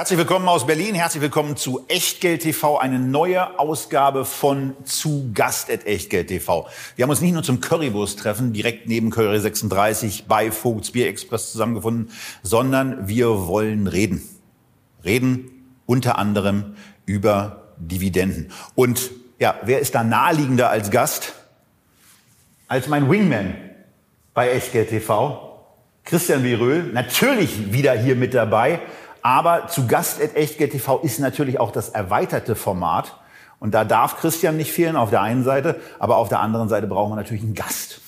Herzlich willkommen aus Berlin, herzlich willkommen zu Echtgeld TV, eine neue Ausgabe von Zu Gast at Echtgeld TV. Wir haben uns nicht nur zum Currywurst-Treffen direkt neben Curry 36 bei Vogts Bier Express zusammengefunden, sondern wir wollen reden. Reden unter anderem über Dividenden. Und ja, wer ist da naheliegender als Gast? Als mein Wingman bei Echtgeld TV, Christian Viröhl, natürlich wieder hier mit dabei. Aber zu Gast at Echtgeld TV ist natürlich auch das erweiterte Format. Und da darf Christian nicht fehlen auf der einen Seite, aber auf der anderen Seite brauchen wir natürlich einen Gast.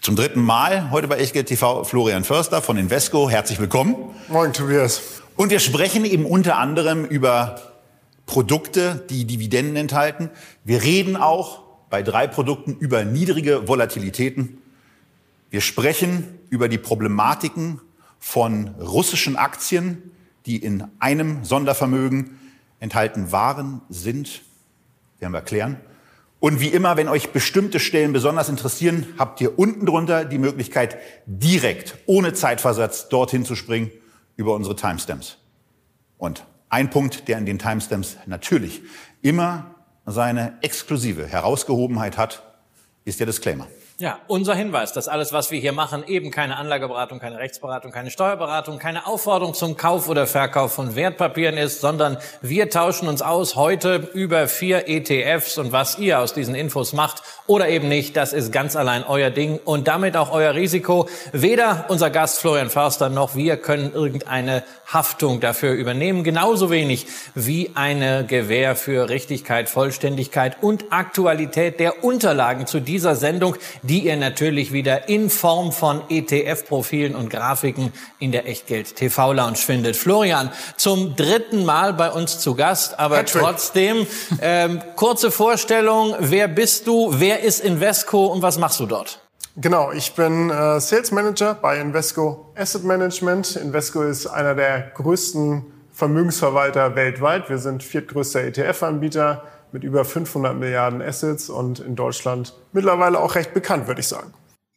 Zum dritten Mal heute bei Echtgeld TV Florian Förster von Invesco. Herzlich willkommen. Moin, Tobias. Und wir sprechen eben unter anderem über Produkte, die Dividenden enthalten. Wir reden auch bei drei Produkten über niedrige Volatilitäten. Wir sprechen über die Problematiken von russischen Aktien, die in einem Sondervermögen enthalten waren, sind. Werden wir erklären. Und wie immer, wenn euch bestimmte Stellen besonders interessieren, habt ihr unten drunter die Möglichkeit, direkt, ohne Zeitversatz, dorthin zu springen über unsere Timestamps. Und ein Punkt, der in den Timestamps natürlich immer seine exklusive Herausgehobenheit hat, ist der Disclaimer. Ja, unser Hinweis, dass alles, was wir hier machen, eben keine Anlageberatung, keine Rechtsberatung, keine Steuerberatung, keine Aufforderung zum Kauf oder Verkauf von Wertpapieren ist, sondern wir tauschen uns aus heute über vier ETFs und was ihr aus diesen Infos macht oder eben nicht, das ist ganz allein euer Ding und damit auch euer Risiko. Weder unser Gast Florian Förster noch wir können irgendeine Haftung dafür übernehmen, genauso wenig wie eine Gewähr für Richtigkeit, Vollständigkeit und Aktualität der Unterlagen zu dieser Sendung, die ihr natürlich wieder in Form von ETF-Profilen und Grafiken in der Echtgeld TV Lounge findet. Florian, zum dritten Mal bei uns zu Gast, aber Patrick. trotzdem ähm, kurze Vorstellung. Wer bist du? Wer ist Invesco und was machst du dort? Genau, ich bin äh, Sales Manager bei Invesco Asset Management. Invesco ist einer der größten Vermögensverwalter weltweit. Wir sind viertgrößter ETF-Anbieter mit über 500 Milliarden Assets und in Deutschland mittlerweile auch recht bekannt, würde ich sagen.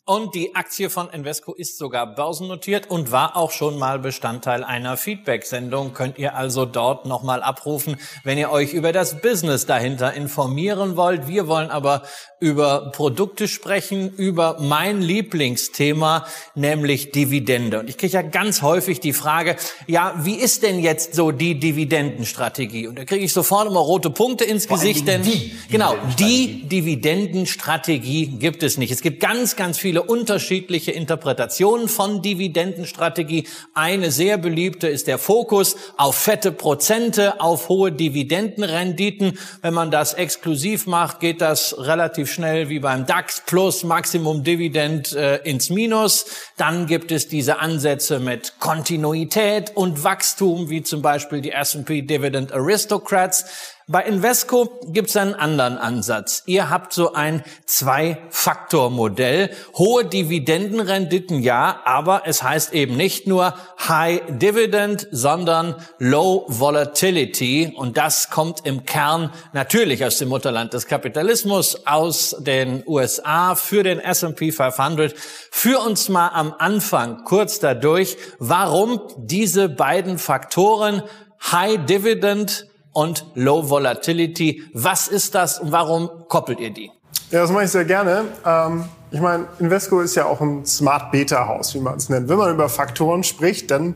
Und die Aktie von Invesco ist sogar börsennotiert und war auch schon mal Bestandteil einer Feedback-Sendung. Könnt ihr also dort nochmal abrufen, wenn ihr euch über das Business dahinter informieren wollt. Wir wollen aber über Produkte sprechen, über mein Lieblingsthema, nämlich Dividende. Und ich kriege ja ganz häufig die Frage, ja, wie ist denn jetzt so die Dividendenstrategie? Und da kriege ich sofort immer rote Punkte ins Gesicht, denn die genau, die Dividendenstrategie gibt es nicht. Es gibt ganz, ganz viele unterschiedliche Interpretationen von Dividendenstrategie. Eine sehr beliebte ist der Fokus auf fette Prozente, auf hohe Dividendenrenditen. Wenn man das exklusiv macht, geht das relativ schnell wie beim DAX plus Maximum Dividend äh, ins Minus. Dann gibt es diese Ansätze mit Kontinuität und Wachstum, wie zum Beispiel die S&P Dividend Aristocrats. Bei Invesco gibt es einen anderen Ansatz. Ihr habt so ein Zwei-Faktor-Modell. Hohe Dividendenrenditen, ja, aber es heißt eben nicht nur High Dividend, sondern Low Volatility. Und das kommt im Kern natürlich aus dem Mutterland des Kapitalismus, aus den USA für den S&P 500. Führ uns mal am Anfang kurz dadurch, warum diese beiden Faktoren High Dividend und Low Volatility. Was ist das und warum koppelt ihr die? Ja, das mache ich sehr gerne. Ähm, ich meine, Invesco ist ja auch ein Smart Beta Haus, wie man es nennt. Wenn man über Faktoren spricht, dann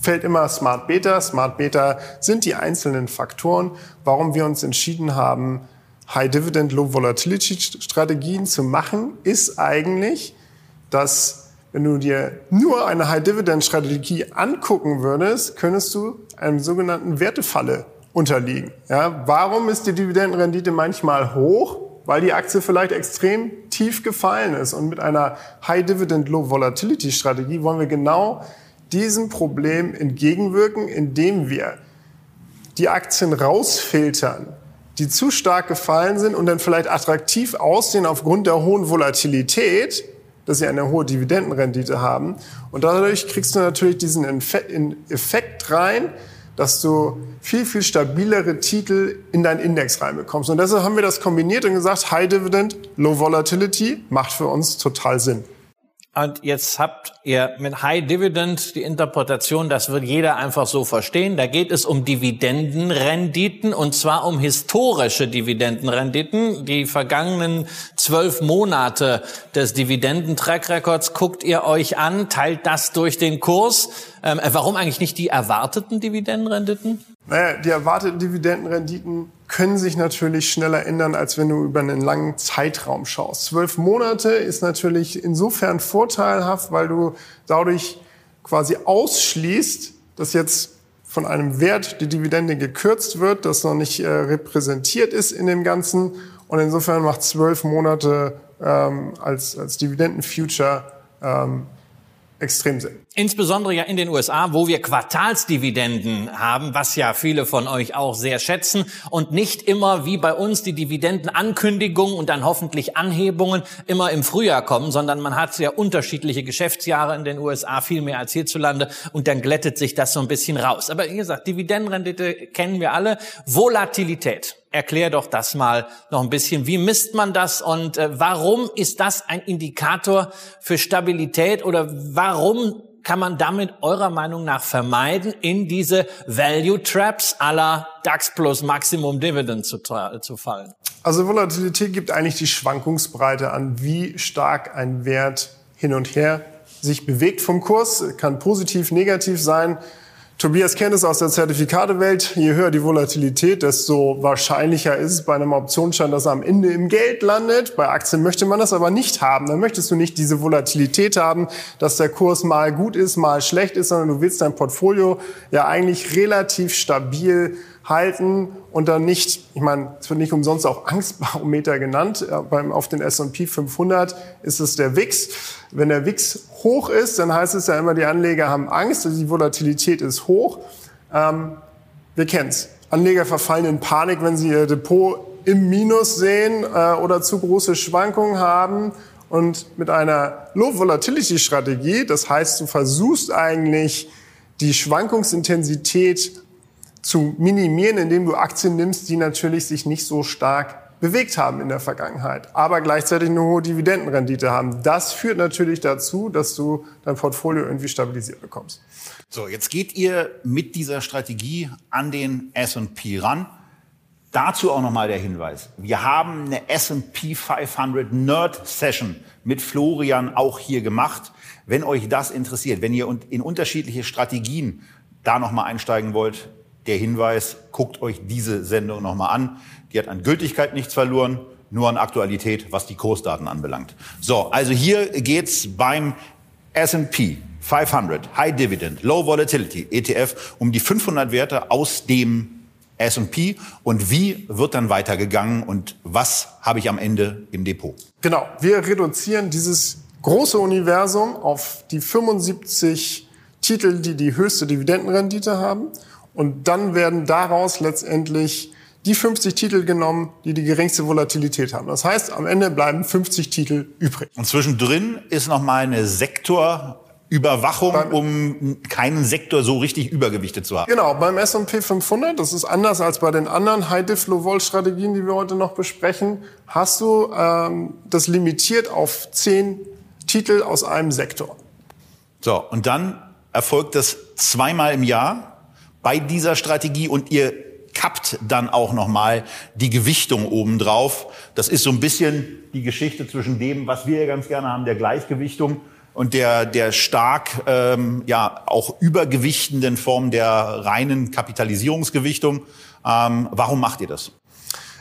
fällt immer Smart Beta. Smart Beta sind die einzelnen Faktoren, warum wir uns entschieden haben, High Dividend, Low Volatility Strategien zu machen, ist eigentlich, dass wenn du dir nur eine High Dividend Strategie angucken würdest, könntest du einem sogenannten Wertefalle unterliegen. Ja, warum ist die Dividendenrendite manchmal hoch? Weil die Aktie vielleicht extrem tief gefallen ist. Und mit einer High Dividend Low Volatility Strategie wollen wir genau diesem Problem entgegenwirken, indem wir die Aktien rausfiltern, die zu stark gefallen sind und dann vielleicht attraktiv aussehen aufgrund der hohen Volatilität, dass sie eine hohe Dividendenrendite haben. Und dadurch kriegst du natürlich diesen Effekt rein, dass du viel, viel stabilere Titel in deinen Index reinbekommst. Und deshalb haben wir das kombiniert und gesagt, High Dividend, Low Volatility macht für uns total Sinn. Und jetzt habt ihr mit High Dividend die Interpretation, das wird jeder einfach so verstehen. Da geht es um Dividendenrenditen und zwar um historische Dividendenrenditen. Die vergangenen zwölf Monate des Dividendentrack-Records guckt ihr euch an, teilt das durch den Kurs. Ähm, warum eigentlich nicht die erwarteten Dividendenrenditen? Naja, die erwarteten Dividendenrenditen können sich natürlich schneller ändern, als wenn du über einen langen Zeitraum schaust. Zwölf Monate ist natürlich insofern vorteilhaft, weil du dadurch quasi ausschließt, dass jetzt von einem Wert die Dividende gekürzt wird, das noch nicht äh, repräsentiert ist in dem Ganzen. Und insofern macht zwölf Monate ähm, als, als Dividendenfuture ähm, extrem Sinn. Insbesondere ja in den USA, wo wir Quartalsdividenden haben, was ja viele von euch auch sehr schätzen und nicht immer wie bei uns die Dividendenankündigungen und dann hoffentlich Anhebungen immer im Frühjahr kommen, sondern man hat sehr unterschiedliche Geschäftsjahre in den USA, viel mehr als hierzulande und dann glättet sich das so ein bisschen raus. Aber wie gesagt, Dividendenrendite kennen wir alle. Volatilität. Erklär doch das mal noch ein bisschen. Wie misst man das und äh, warum ist das ein Indikator für Stabilität oder warum kann man damit eurer Meinung nach vermeiden, in diese Value Traps aller DAX plus Maximum Dividend zu, zu fallen? Also Volatilität gibt eigentlich die Schwankungsbreite an, wie stark ein Wert hin und her sich bewegt vom Kurs. Kann positiv, negativ sein. Tobias kennt es aus der Zertifikatewelt. Je höher die Volatilität, desto wahrscheinlicher ist es bei einem Optionsschein, dass er am Ende im Geld landet. Bei Aktien möchte man das aber nicht haben. Dann möchtest du nicht diese Volatilität haben, dass der Kurs mal gut ist, mal schlecht ist, sondern du willst dein Portfolio ja eigentlich relativ stabil halten und dann nicht, ich meine, es wird nicht umsonst auch Angstbarometer genannt, beim, auf den S&P 500 ist es der WIX. Wenn der WIX hoch ist, dann heißt es ja immer, die Anleger haben Angst, also die Volatilität ist hoch. Ähm, wir kennen's. Anleger verfallen in Panik, wenn sie ihr Depot im Minus sehen äh, oder zu große Schwankungen haben. Und mit einer Low-Volatility-Strategie, das heißt, du versuchst eigentlich die Schwankungsintensität zu minimieren, indem du Aktien nimmst, die natürlich sich nicht so stark bewegt haben in der Vergangenheit, aber gleichzeitig eine hohe Dividendenrendite haben. Das führt natürlich dazu, dass du dein Portfolio irgendwie stabilisiert bekommst. So, jetzt geht ihr mit dieser Strategie an den S&P ran. Dazu auch nochmal der Hinweis. Wir haben eine S&P 500 Nerd Session mit Florian auch hier gemacht. Wenn euch das interessiert, wenn ihr in unterschiedliche Strategien da nochmal einsteigen wollt, der Hinweis, guckt euch diese Sendung nochmal an. Die hat an Gültigkeit nichts verloren, nur an Aktualität, was die Kursdaten anbelangt. So, also hier geht's beim S&P 500 High Dividend Low Volatility ETF um die 500 Werte aus dem S&P und wie wird dann weitergegangen und was habe ich am Ende im Depot? Genau, wir reduzieren dieses große Universum auf die 75 Titel, die die höchste Dividendenrendite haben und dann werden daraus letztendlich die 50 Titel genommen, die die geringste Volatilität haben. Das heißt, am Ende bleiben 50 Titel übrig. Und zwischendrin ist noch mal eine Sektorüberwachung, um keinen Sektor so richtig übergewichtet zu haben. Genau, beim S&P 500, das ist anders als bei den anderen High-Diff-Low-Vol-Strategien, die wir heute noch besprechen, hast du ähm, das limitiert auf 10 Titel aus einem Sektor. So, und dann erfolgt das zweimal im Jahr bei dieser Strategie und ihr kappt dann auch nochmal die Gewichtung obendrauf. Das ist so ein bisschen die Geschichte zwischen dem, was wir ja ganz gerne haben, der Gleichgewichtung und der, der stark ähm, ja auch übergewichtenden Form der reinen Kapitalisierungsgewichtung. Ähm, warum macht ihr das?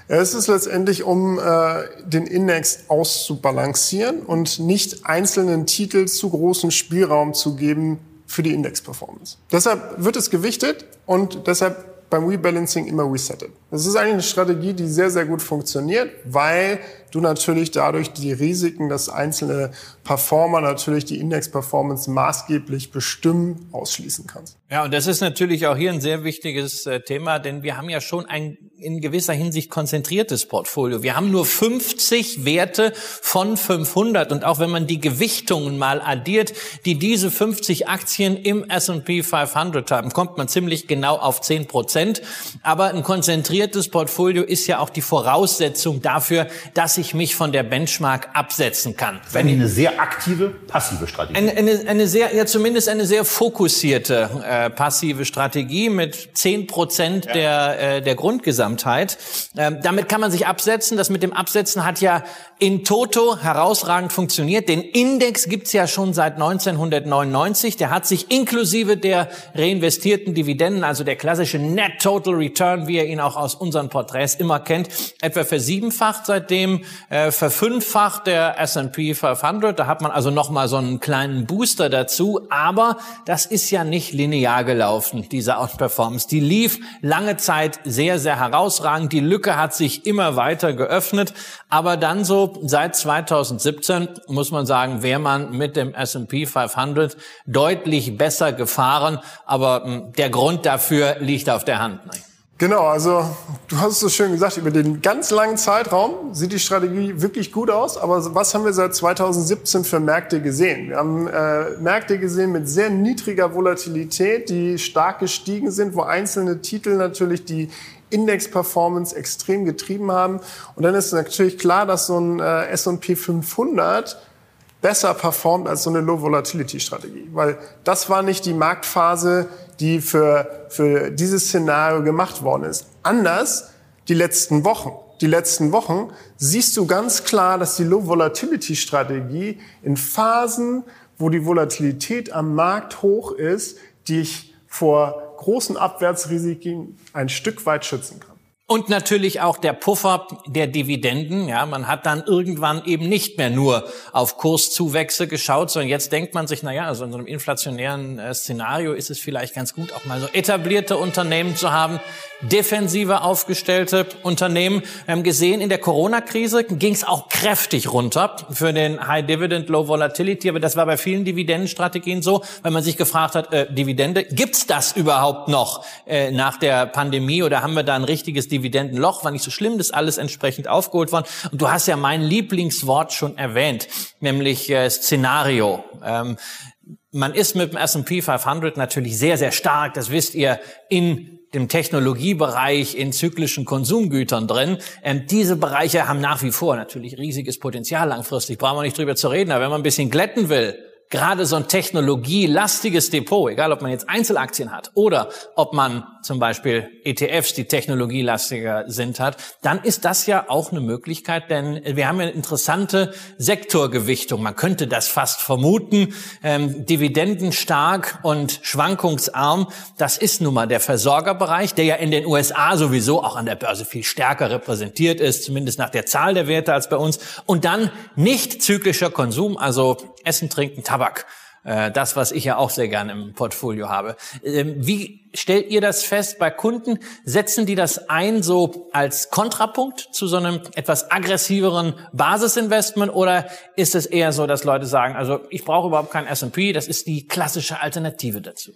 Es ist letztendlich, um äh, den Index auszubalancieren und nicht einzelnen Titel zu großen Spielraum zu geben, für die Index-Performance. Deshalb wird es gewichtet und deshalb beim Rebalancing immer resettet. Das ist eigentlich eine Strategie, die sehr, sehr gut funktioniert, weil du natürlich dadurch die Risiken, dass einzelne Performer natürlich die Index-Performance maßgeblich bestimmen, ausschließen kannst. Ja, und das ist natürlich auch hier ein sehr wichtiges äh, Thema, denn wir haben ja schon ein in gewisser Hinsicht konzentriertes Portfolio. Wir haben nur 50 Werte von 500 und auch wenn man die Gewichtungen mal addiert, die diese 50 Aktien im S&P 500 haben, kommt man ziemlich genau auf 10 Prozent. Aber ein konzentriertes Portfolio ist ja auch die Voraussetzung dafür, dass ich mich von der Benchmark absetzen kann. Wenn eine sehr aktive, passive Strategie. Eine, eine, eine sehr, ja zumindest eine sehr fokussierte äh, passive Strategie mit 10 Prozent ja. der, äh, der Grundgesamtheit. Ähm, damit kann man sich absetzen. Das mit dem Absetzen hat ja in Toto herausragend funktioniert. Den Index gibt's ja schon seit 1999. Der hat sich inklusive der reinvestierten Dividenden, also der klassische Net Total Return, wie ihr ihn auch aus unseren Porträts immer kennt, etwa versiebenfacht seitdem, äh, verfünffacht der S&P 500. Da hat man also nochmal so einen kleinen Booster dazu. Aber das ist ja nicht linear gelaufen, diese Outperformance. Die lief lange Zeit sehr, sehr herausragend. Die Lücke hat sich immer weiter geöffnet. Aber dann so seit 2017 muss man sagen, wäre man mit dem S&P 500 deutlich besser gefahren. Aber hm, der Grund dafür liegt auf der Hand. Genau, also du hast es so schön gesagt, über den ganz langen Zeitraum sieht die Strategie wirklich gut aus. Aber was haben wir seit 2017 für Märkte gesehen? Wir haben äh, Märkte gesehen mit sehr niedriger Volatilität, die stark gestiegen sind, wo einzelne Titel natürlich die Index-Performance extrem getrieben haben. Und dann ist natürlich klar, dass so ein äh, S&P 500 besser performt als so eine Low-Volatility-Strategie. Weil das war nicht die Marktphase, die für, für dieses Szenario gemacht worden ist. Anders die letzten Wochen. Die letzten Wochen siehst du ganz klar, dass die Low-Volatility-Strategie in Phasen, wo die Volatilität am Markt hoch ist, dich vor großen Abwärtsrisiken ein Stück weit schützen kann. Und natürlich auch der Puffer der Dividenden. Ja, man hat dann irgendwann eben nicht mehr nur auf Kurszuwächse geschaut, sondern jetzt denkt man sich, na ja, also in so einem inflationären äh, Szenario ist es vielleicht ganz gut, auch mal so etablierte Unternehmen zu haben, defensiver aufgestellte Unternehmen. Wir haben gesehen, in der Corona-Krise ging es auch kräftig runter für den High Dividend, Low Volatility, aber das war bei vielen Dividendenstrategien so, weil man sich gefragt hat, äh, Dividende, gibt's das überhaupt noch äh, nach der Pandemie oder haben wir da ein richtiges Dividendenloch, war nicht so schlimm, das alles entsprechend aufgeholt worden. Und du hast ja mein Lieblingswort schon erwähnt, nämlich äh, Szenario. Ähm, man ist mit dem S&P 500 natürlich sehr, sehr stark, das wisst ihr, in dem Technologiebereich, in zyklischen Konsumgütern drin. Ähm, diese Bereiche haben nach wie vor natürlich riesiges Potenzial langfristig, brauchen wir nicht drüber zu reden. Aber wenn man ein bisschen glätten will, gerade so ein technologielastiges Depot, egal ob man jetzt Einzelaktien hat oder ob man zum Beispiel ETFs, die technologielastiger sind, hat, dann ist das ja auch eine Möglichkeit, denn wir haben eine interessante Sektorgewichtung. Man könnte das fast vermuten. Ähm, dividendenstark und schwankungsarm, das ist nun mal der Versorgerbereich, der ja in den USA sowieso auch an der Börse viel stärker repräsentiert ist, zumindest nach der Zahl der Werte als bei uns. Und dann nicht zyklischer Konsum, also Essen, Trinken, Tabak. Äh, das, was ich ja auch sehr gerne im Portfolio habe. Ähm, wie stellt ihr das fest bei Kunden? Setzen die das ein so als Kontrapunkt zu so einem etwas aggressiveren Basisinvestment oder ist es eher so, dass Leute sagen, also ich brauche überhaupt kein S&P, das ist die klassische Alternative dazu?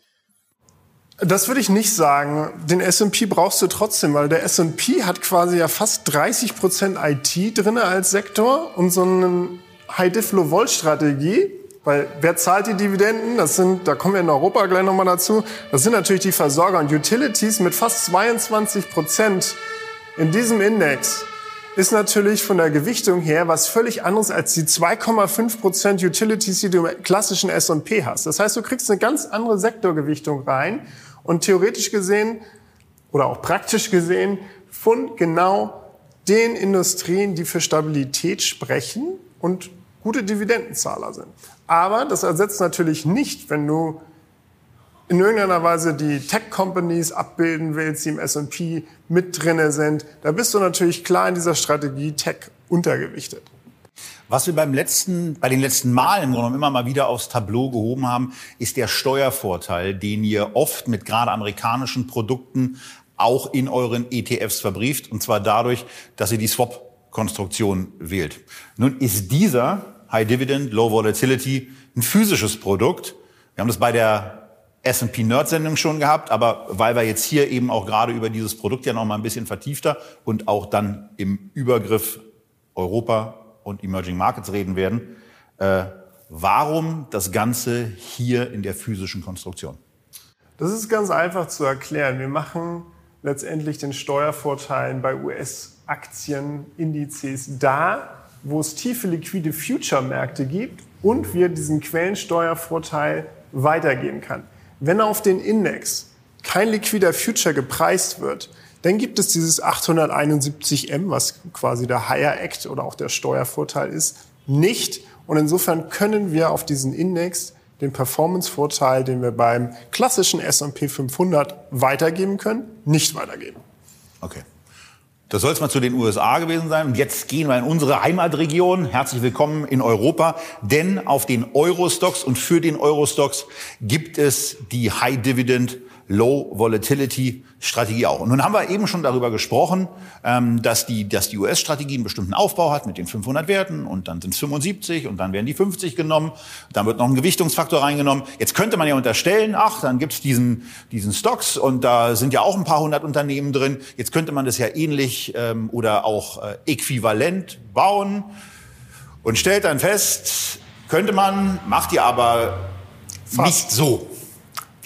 Das würde ich nicht sagen. Den S&P brauchst du trotzdem, weil der S&P hat quasi ja fast 30 Prozent IT drinne als Sektor und so eine High-Diff-Low-Volt-Strategie weil wer zahlt die Dividenden? Das sind, da kommen wir in Europa gleich nochmal dazu. Das sind natürlich die Versorger und Utilities mit fast 22 Prozent in diesem Index ist natürlich von der Gewichtung her was völlig anderes als die 2,5 Prozent Utilities, die du im klassischen S&P hast. Das heißt, du kriegst eine ganz andere Sektorgewichtung rein und theoretisch gesehen oder auch praktisch gesehen von genau den Industrien, die für Stabilität sprechen und gute Dividendenzahler sind. Aber das ersetzt natürlich nicht, wenn du in irgendeiner Weise die Tech-Companies abbilden willst, die im S&P mit drinne sind. Da bist du natürlich klar in dieser Strategie Tech untergewichtet. Was wir beim letzten, bei den letzten Malen immer mal wieder aufs Tableau gehoben haben, ist der Steuervorteil, den ihr oft mit gerade amerikanischen Produkten auch in euren ETFs verbrieft, und zwar dadurch, dass ihr die Swap-Konstruktion wählt. Nun ist dieser High Dividend, Low Volatility ein physisches Produkt. Wir haben das bei der S&P Nerd Sendung schon gehabt, aber weil wir jetzt hier eben auch gerade über dieses Produkt ja noch mal ein bisschen vertiefter und auch dann im Übergriff Europa und Emerging Markets reden werden, äh, warum das Ganze hier in der physischen Konstruktion? Das ist ganz einfach zu erklären. Wir machen letztendlich den Steuervorteil bei US-Aktienindizes da, wo es tiefe liquide Future-Märkte gibt und wir diesen Quellensteuervorteil weitergeben kann. Wenn auf den Index kein liquider Future gepreist wird, dann gibt es dieses 871M, was quasi der Higher Act oder auch der Steuervorteil ist, nicht. Und insofern können wir auf diesen Index den Performance-Vorteil, den wir beim klassischen S&P 500 weitergeben können, nicht weitergeben. Okay. Das soll es mal zu den USA gewesen sein. Und jetzt gehen wir in unsere Heimatregion. Herzlich willkommen in Europa. Denn auf den Eurostocks und für den Eurostocks gibt es die High Dividend Low Volatility Strategie auch. Und nun haben wir eben schon darüber gesprochen, ähm, dass die, dass die US-Strategie einen bestimmten Aufbau hat mit den 500 Werten und dann sind es 75 und dann werden die 50 genommen. Dann wird noch ein Gewichtungsfaktor reingenommen. Jetzt könnte man ja unterstellen, ach, dann gibt's diesen, diesen Stocks und da sind ja auch ein paar hundert Unternehmen drin. Jetzt könnte man das ja ähnlich ähm, oder auch äh, äquivalent bauen und stellt dann fest, könnte man, macht ihr aber Fast. nicht so.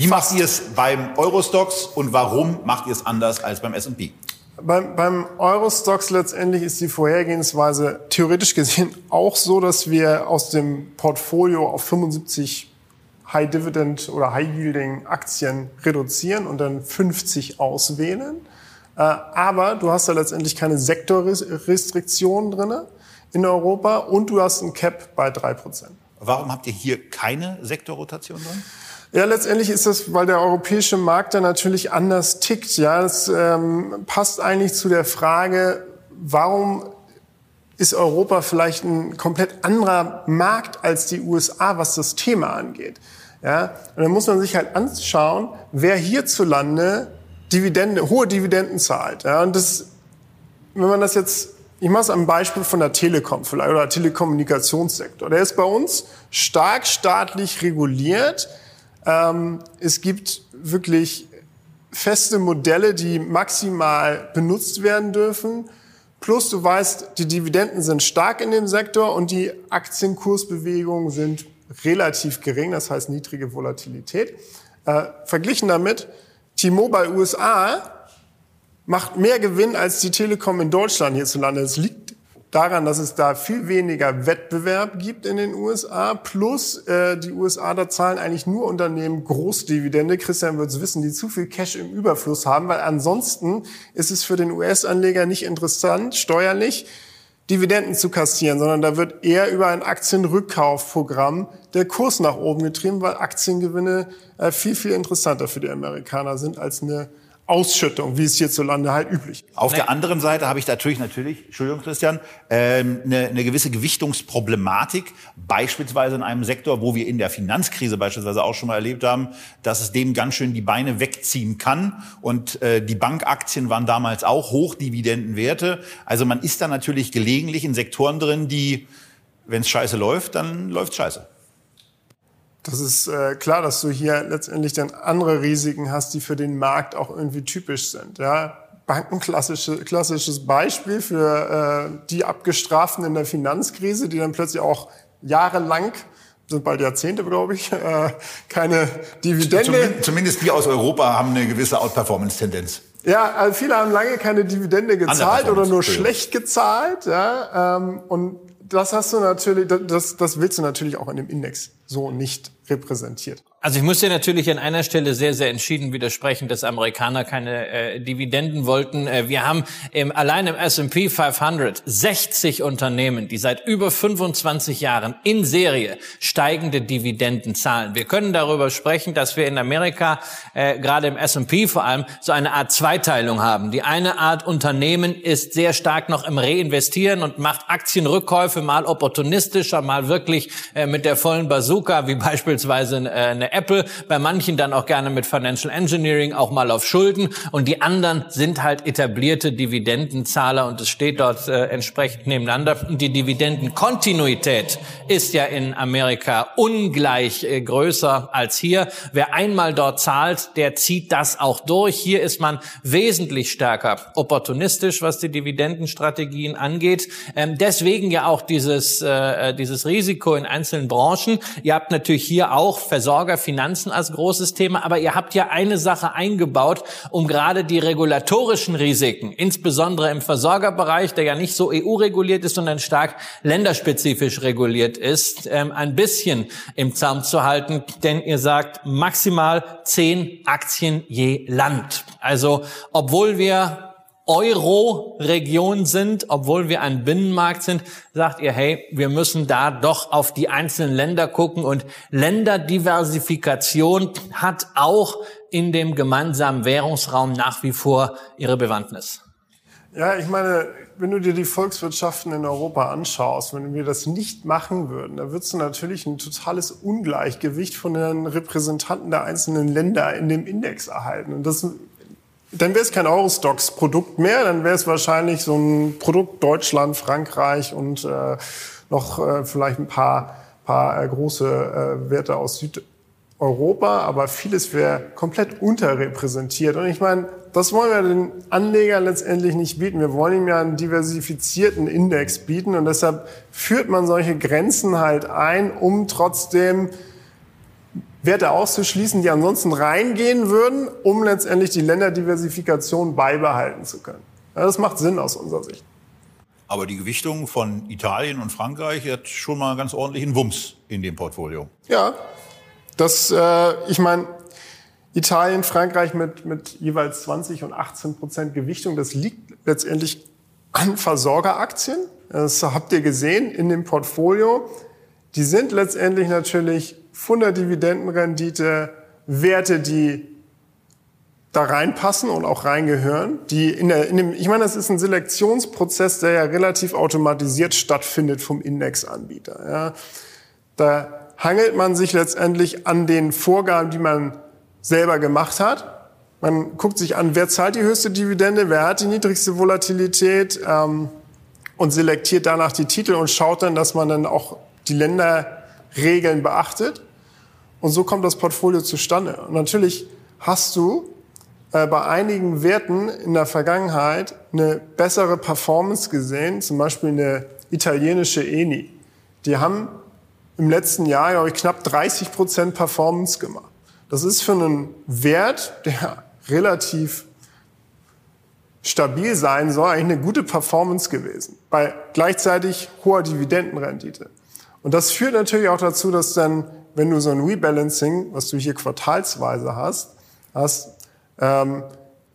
Wie macht ihr es beim Eurostox und warum macht ihr es anders als beim S&P? Beim, beim Eurostox letztendlich ist die Vorhergehensweise theoretisch gesehen auch so, dass wir aus dem Portfolio auf 75 High Dividend oder High Yielding Aktien reduzieren und dann 50 auswählen. Äh, aber du hast da letztendlich keine Sektorrestriktionen drinne in Europa und du hast ein Cap bei 3%. Warum habt ihr hier keine Sektorrotation drin? Ja, letztendlich ist das, weil der europäische Markt da natürlich anders tickt. Ja, das ähm, passt eigentlich zu der Frage, warum ist Europa vielleicht ein komplett anderer Markt als die USA, was das Thema angeht. Ja, und dann muss man sich halt anschauen, wer hierzulande Dividende, hohe Dividenden zahlt. Ja, und das, wenn man das jetzt, ich mache es am Beispiel von der Telekom vielleicht oder Telekommunikationssektor. Der ist bei uns stark staatlich reguliert. Ähm, es gibt wirklich feste Modelle, die maximal benutzt werden dürfen. Plus du weißt, die Dividenden sind stark in dem Sektor und die Aktienkursbewegungen sind relativ gering, das heißt niedrige Volatilität. Äh, verglichen damit, T-Mobile USA macht mehr Gewinn als die Telekom in Deutschland hierzulande. Es liegt daran, dass es da viel weniger Wettbewerb gibt in den USA. Plus äh, die USA, da zahlen eigentlich nur Unternehmen Großdividende. Christian wird es wissen, die zu viel Cash im Überfluss haben, weil ansonsten ist es für den US-Anleger nicht interessant, steuerlich Dividenden zu kassieren, sondern da wird eher über ein Aktienrückkaufprogramm der Kurs nach oben getrieben, weil Aktiengewinne äh, viel, viel interessanter für die Amerikaner sind als eine Ausschüttung, wie es hierzulande halt üblich ist. Auf der anderen Seite habe ich natürlich, natürlich, Entschuldigung Christian, ähm, eine, eine gewisse Gewichtungsproblematik, beispielsweise in einem Sektor, wo wir in der Finanzkrise beispielsweise auch schon mal erlebt haben, dass es dem ganz schön die Beine wegziehen kann. Und äh, die Bankaktien waren damals auch Hochdividendenwerte. Also man ist da natürlich gelegentlich in Sektoren drin, die, wenn es scheiße läuft, dann läuft scheiße. Das ist äh, klar, dass du hier letztendlich dann andere Risiken hast, die für den Markt auch irgendwie typisch sind. Ja? Banken klassische, klassisches Beispiel für äh, die Abgestraften in der Finanzkrise, die dann plötzlich auch jahrelang sind bald Jahrzehnte, glaube ich, äh, keine Dividende. Zumindest, zumindest die aus Europa haben eine gewisse Outperformance-Tendenz. Ja, also viele haben lange keine Dividende gezahlt oder nur schlecht gezahlt. Ja, ähm, und das hast du natürlich, das, das willst du natürlich auch in dem Index so nicht repräsentiert. Also ich muss dir natürlich an einer Stelle sehr, sehr entschieden widersprechen, dass Amerikaner keine äh, Dividenden wollten. Äh, wir haben im, allein im S&P 500 60 Unternehmen, die seit über 25 Jahren in Serie steigende Dividenden zahlen. Wir können darüber sprechen, dass wir in Amerika, äh, gerade im S&P vor allem, so eine Art Zweiteilung haben. Die eine Art Unternehmen ist sehr stark noch im Reinvestieren und macht Aktienrückkäufe mal opportunistischer, mal wirklich äh, mit der vollen Bazooka, wie beispielsweise äh, eine Apple, bei manchen dann auch gerne mit Financial Engineering auch mal auf Schulden und die anderen sind halt etablierte Dividendenzahler und es steht dort äh, entsprechend nebeneinander. Und die Dividendenkontinuität ist ja in Amerika ungleich äh, größer als hier. Wer einmal dort zahlt, der zieht das auch durch. Hier ist man wesentlich stärker opportunistisch, was die Dividendenstrategien angeht. Ähm, deswegen ja auch dieses, dieses Risiko in einzelnen Branchen. Ihr habt natürlich hier auch Versorgerfinanzen als großes Thema, aber ihr habt ja eine Sache eingebaut, um gerade die regulatorischen Risiken, insbesondere im Versorgerbereich, der ja nicht so EU-reguliert ist, sondern stark länderspezifisch reguliert ist, ähm, ein bisschen im Zaum zu halten. Denn ihr sagt maximal zehn Aktien je Land. Also obwohl wir Euro-Region sind, obwohl wir ein Binnenmarkt sind, sagt ihr, hey, wir müssen da doch auf die einzelnen Länder gucken und Länderdiversifikation hat auch in dem gemeinsamen Währungsraum nach wie vor ihre Bewandtnis. Ja, ich meine, wenn du dir die Volkswirtschaften in Europa anschaust, wenn wir das nicht machen würden, dann würdest du natürlich ein totales Ungleichgewicht von den Repräsentanten der einzelnen Länder in dem Index erhalten. Und das dann wäre es kein Eurostox-Produkt mehr, dann wäre es wahrscheinlich so ein Produkt Deutschland, Frankreich und äh, noch äh, vielleicht ein paar, paar äh, große äh, Werte aus Südeuropa, aber vieles wäre komplett unterrepräsentiert. Und ich meine, das wollen wir den Anlegern letztendlich nicht bieten. Wir wollen ihm ja einen diversifizierten Index bieten und deshalb führt man solche Grenzen halt ein, um trotzdem Werte auszuschließen, die ansonsten reingehen würden, um letztendlich die Länderdiversifikation beibehalten zu können. Ja, das macht Sinn aus unserer Sicht. Aber die Gewichtung von Italien und Frankreich hat schon mal ganz ordentlichen Wumms in dem Portfolio. Ja, das, äh, ich meine, Italien, Frankreich mit, mit jeweils 20 und 18 Prozent Gewichtung, das liegt letztendlich an Versorgeraktien. Das habt ihr gesehen in dem Portfolio. Die sind letztendlich natürlich von der Dividendenrendite Werte, die da reinpassen und auch reingehören, die in der, in dem, ich meine, das ist ein Selektionsprozess, der ja relativ automatisiert stattfindet vom Indexanbieter. Ja. Da hangelt man sich letztendlich an den Vorgaben, die man selber gemacht hat. Man guckt sich an, wer zahlt die höchste Dividende, wer hat die niedrigste Volatilität ähm, und selektiert danach die Titel und schaut dann, dass man dann auch die Länderregeln beachtet. Und so kommt das Portfolio zustande. Und natürlich hast du äh, bei einigen Werten in der Vergangenheit eine bessere Performance gesehen, zum Beispiel eine italienische Eni. Die haben im letzten Jahr, glaube ich, knapp 30 Prozent Performance gemacht. Das ist für einen Wert, der relativ stabil sein soll, eigentlich eine gute Performance gewesen. Bei gleichzeitig hoher Dividendenrendite. Und das führt natürlich auch dazu, dass dann wenn du so ein Rebalancing, was du hier quartalsweise hast, hast, ähm,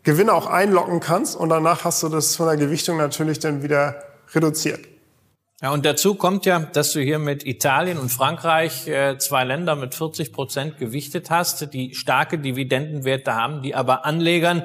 Gewinne auch einlocken kannst und danach hast du das von der Gewichtung natürlich dann wieder reduziert. Ja, und dazu kommt ja, dass du hier mit Italien und Frankreich äh, zwei Länder mit 40 Prozent gewichtet hast, die starke Dividendenwerte haben, die aber Anlegern,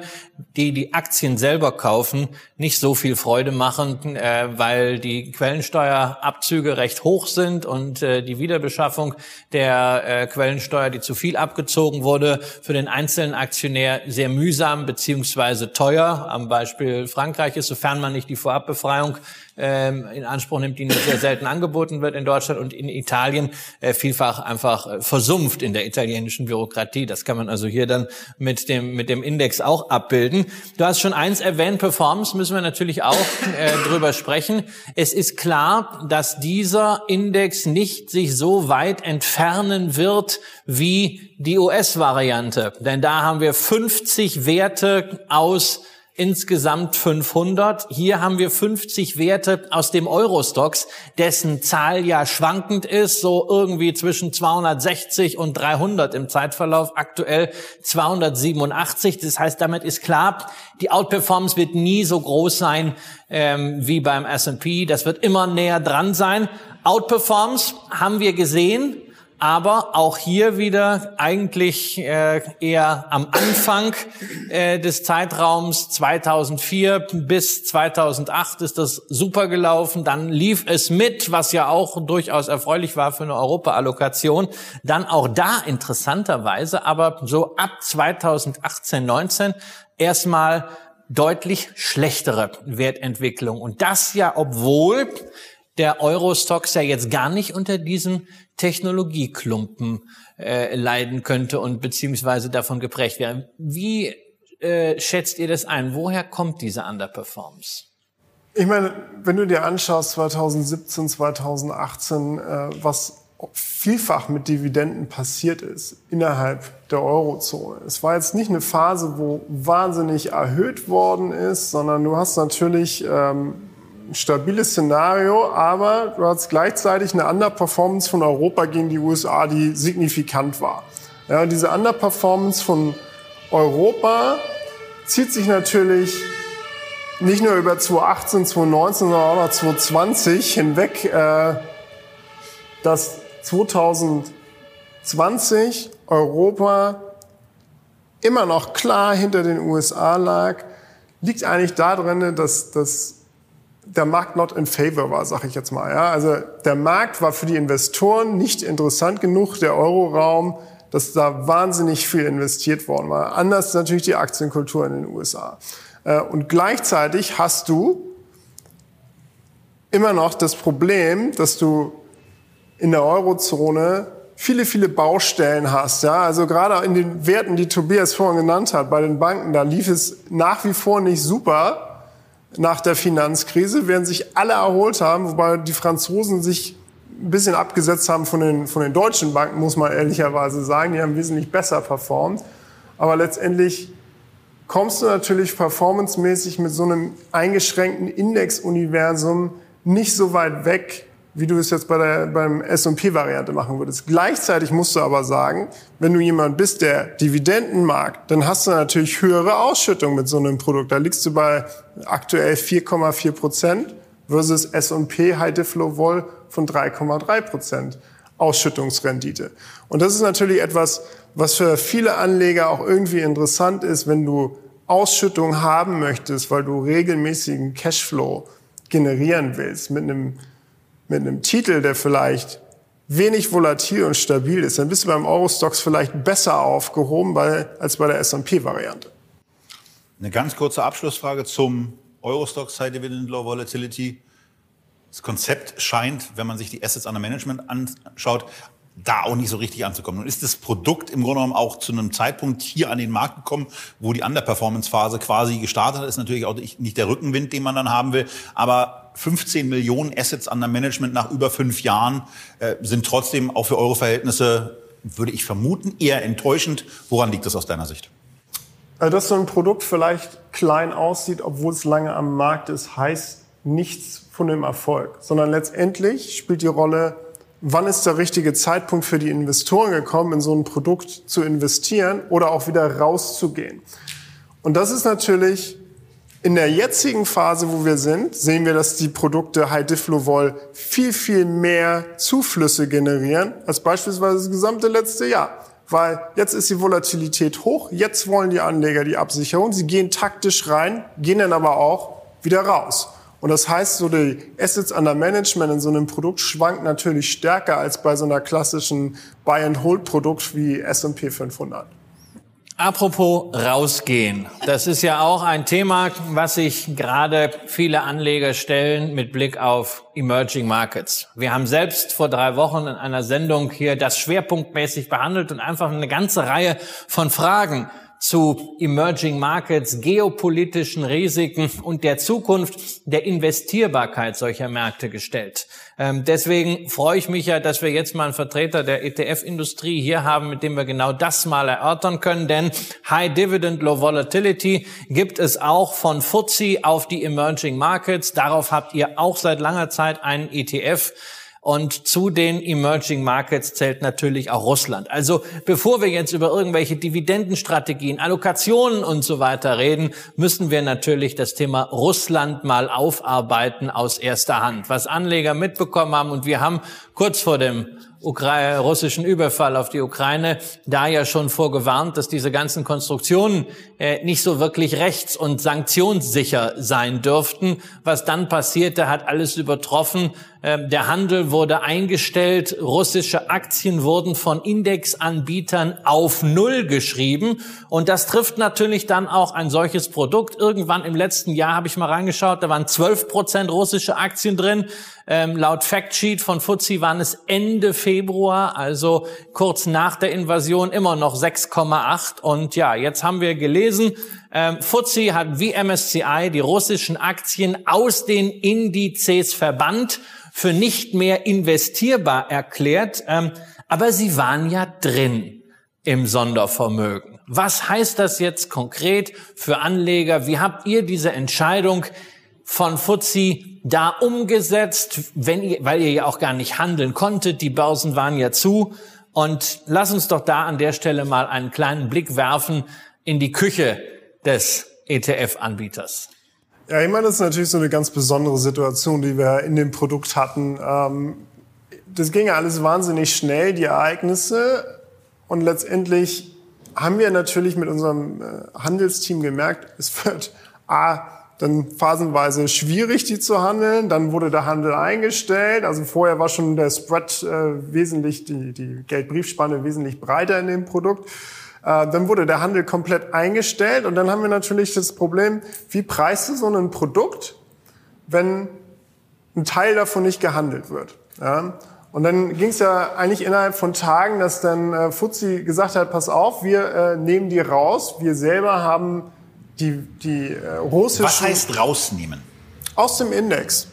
die die Aktien selber kaufen, nicht so viel Freude machen, äh, weil die Quellensteuerabzüge recht hoch sind und äh, die Wiederbeschaffung der Quellensteuer, die zu viel abgezogen wurde, für den einzelnen Aktionär sehr mühsam beziehungsweise teuer. Am Beispiel Frankreich ist, sofern man nicht die Vorabbefreiung ähm, in Anspruch nimmt, die nur sehr selten angeboten wird in Deutschland und in Italien äh, vielfach einfach äh, versumpft in der italienischen Bürokratie. Das kann man also hier dann mit dem, mit dem Index auch abbilden. Du hast schon eins erwähnt, Performance müssen wir natürlich auch äh, drüber sprechen. Es ist klar, dass dieser Index nicht sich so weit entfernen wird wie die US-Variante. Denn da haben wir 50 Werte aus insgesamt 500. Hier haben wir 50 Werte aus dem Eurostox, dessen Zahl ja schwankend ist, so irgendwie zwischen 260 und 300 im Zeitverlauf, aktuell 287. Das heißt, damit ist klar, die Outperformance wird nie so groß sein ähm, wie beim S&P. Das wird immer näher dran sein. Outperformance haben wir gesehen Aber auch hier wieder eigentlich äh, eher am Anfang äh, des Zeitraums 2004 bis 2008 ist das super gelaufen. Dann lief es mit, was ja auch durchaus erfreulich war für eine Europa-Allokation. Dann auch da interessanterweise, aber so ab 2018, 19 erstmal deutlich schlechtere Wertentwicklung. Und das ja, obwohl der Eurostox ja jetzt gar nicht unter diesem Technologieklumpen äh, leiden könnte und beziehungsweise davon geprägt wäre. Wie äh, schätzt ihr das ein? Woher kommt diese Underperformance? Ich meine, wenn du dir anschaust 2017, 2018, äh, was vielfach mit Dividenden passiert ist innerhalb der Eurozone. Es war jetzt nicht eine Phase, wo wahnsinnig erhöht worden ist, sondern du hast natürlich ähm, stabiles Szenario, aber du hast gleichzeitig eine Underperformance von Europa gegen die USA, die signifikant war. Ja, diese Underperformance von Europa zieht sich natürlich nicht nur über 2018, 2019, sondern auch noch 2020 hinweg, äh, dass 2020 Europa immer noch klar hinter den USA lag, liegt eigentlich darin, dass, dass der Markt not in favor war, sag ich jetzt mal. Ja? Also der Markt war für die Investoren nicht interessant genug, der Euroraum, dass da wahnsinnig viel investiert worden war. Anders ist natürlich die Aktienkultur in den USA. Äh, und gleichzeitig hast du immer noch das Problem, dass du in der Eurozone viele, viele Baustellen hast. Ja? Also gerade in den Werten, die Tobias vorhin genannt hat, bei den Banken, da lief es nach wie vor nicht super nach der Finanzkrise, während sich alle erholt haben, wobei die Franzosen sich ein bisschen abgesetzt haben von den, von den deutschen Banken, muss man ehrlicherweise sagen. Die haben wesentlich besser performt. Aber letztendlich kommst du natürlich performancemäßig mit so einem eingeschränkten Indexuniversum nicht so weit weg wie du es jetzt bei der, beim S&P-Variante machen würdest. Gleichzeitig musst du aber sagen, wenn du jemand bist, der Dividenden mag, dann hast du natürlich höhere Ausschüttung mit so einem Produkt. Da liegst du bei aktuell 4,4 Prozent versus S&P High Diff Low Vol von 3,3 Prozent Ausschüttungsrendite. Und das ist natürlich etwas, was für viele Anleger auch irgendwie interessant ist, wenn du Ausschüttung haben möchtest, weil du regelmäßigen Cashflow generieren willst mit einem mit einem Titel, der vielleicht wenig volatil und stabil ist, dann bist du beim Eurostox vielleicht besser aufgehoben bei, als bei der S&P-Variante. Eine ganz kurze Abschlussfrage zum Eurostox High Dividend Low Volatility. Das Konzept scheint, wenn man sich die Assets under Management anschaut, da auch nicht so richtig anzukommen. Nun ist das Produkt im Grunde genommen auch zu einem Zeitpunkt hier an den Markt gekommen, wo die Underperformance-Phase quasi gestartet hat. Ist natürlich auch nicht der Rückenwind, den man dann haben will. Aber 15 Millionen Assets under Management nach über fünf Jahren äh, sind trotzdem auch für eure Verhältnisse, würde ich vermuten, eher enttäuschend. Woran liegt das aus deiner Sicht? Also, dass so ein Produkt vielleicht klein aussieht, obwohl es lange am Markt ist, heißt nichts von dem Erfolg, sondern letztendlich spielt die Rolle, wann ist der richtige Zeitpunkt für die Investoren gekommen, in so ein Produkt zu investieren oder auch wieder rauszugehen. Und das ist natürlich in der jetzigen Phase, wo wir sind, sehen wir, dass die Produkte High Diflovol viel, viel mehr Zuflüsse generieren als beispielsweise das gesamte letzte Jahr. Weil jetzt ist die Volatilität hoch, jetzt wollen die Anleger die Absicherung, sie gehen taktisch rein, gehen dann aber auch wieder raus. Und das heißt, so die Assets under Management in so einem Produkt schwankt natürlich stärker als bei so einer klassischen Buy-and-Hold-Produkt wie S&P 500. Apropos rausgehen. Das ist ja auch ein Thema, was sich gerade viele Anleger stellen mit Blick auf Emerging Markets. Wir haben selbst vor drei Wochen in einer Sendung hier das schwerpunktmäßig behandelt und einfach eine ganze Reihe von Fragen zu Emerging Markets, geopolitischen Risiken und der Zukunft der Investierbarkeit solcher Märkte gestellt. Ähm, deswegen freue ich mich ja, dass wir jetzt mal einen Vertreter der ETF-Industrie hier haben, mit dem wir genau das mal erörtern können. Denn High Dividend, Low Volatility gibt es auch von FTSE auf die Emerging Markets. Darauf habt ihr auch seit langer Zeit einen ETF. Und zu den Emerging Markets zählt natürlich auch Russland. Also bevor wir jetzt über irgendwelche Dividendenstrategien, Allokationen und so weiter reden, müssen wir natürlich das Thema Russland mal aufarbeiten aus erster Hand. Was Anleger mitbekommen haben und wir haben kurz vor dem russischen Überfall auf die Ukraine da ja schon vorgewarnt, dass diese ganzen Konstruktionen äh, nicht so wirklich rechts- und sanktionssicher sein dürften. Was dann passierte, hat alles übertroffen. Ähm, der Handel wurde eingestellt. Russische Aktien wurden von Indexanbietern auf Null geschrieben. Und das trifft natürlich dann auch ein solches Produkt. Irgendwann im letzten Jahr habe ich mal reingeschaut, da waren 12 Prozent russische Aktien drin. Ähm, laut Factsheet von FTSE waren es Ende Februar, also kurz nach der Invasion, immer noch 6,8. Und ja, jetzt haben wir gelesen, ähm, FTSE hat wie MSCI die russischen Aktien aus den Indizes verbannt, für nicht mehr investierbar erklärt. Ähm, aber sie waren ja drin im Sondervermögen. Was heißt das jetzt konkret für Anleger? Wie habt ihr diese Entscheidung von FTSE da umgesetzt, wenn ihr, weil ihr ja auch gar nicht handeln konntet, die Börsen waren ja zu. Und lass uns doch da an der Stelle mal einen kleinen Blick werfen in die Küche des ETF-Anbieters. Ja, ich meine, das ist natürlich so eine ganz besondere Situation, die wir in dem Produkt hatten. Ähm, das ging alles wahnsinnig schnell, die Ereignisse. Und letztendlich haben wir natürlich mit unserem äh, Handelsteam gemerkt, es wird A, dann phasenweise schwierig, die zu handeln. Dann wurde der Handel eingestellt. Also vorher war schon der Spread äh, wesentlich, die, die Geldbriefspanne wesentlich breiter in dem Produkt. Äh, dann wurde der Handel komplett eingestellt. Und dann haben wir natürlich das Problem, wie preist du so ein Produkt, wenn ein Teil davon nicht gehandelt wird. Ja? Und dann ging es ja eigentlich innerhalb von Tagen, dass dann äh, Fuzzi gesagt hat, pass auf, wir äh, nehmen die raus. Wir selber haben die, die äh, russischen... Was heißt rausnehmen? Aus dem Index.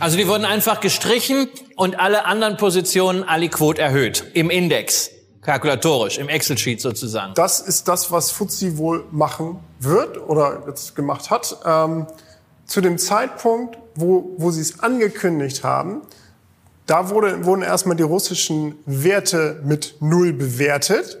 Also die wurden einfach gestrichen und alle anderen Positionen aliquot erhöht im Index, kalkulatorisch, im Excel-Sheet sozusagen. Das ist das, was FTSE wohl machen wird oder jetzt gemacht hat. Ähm, zu dem Zeitpunkt, wo, wo sie es angekündigt haben, da wurde, wurden erstmal die russischen Werte mit Null bewertet.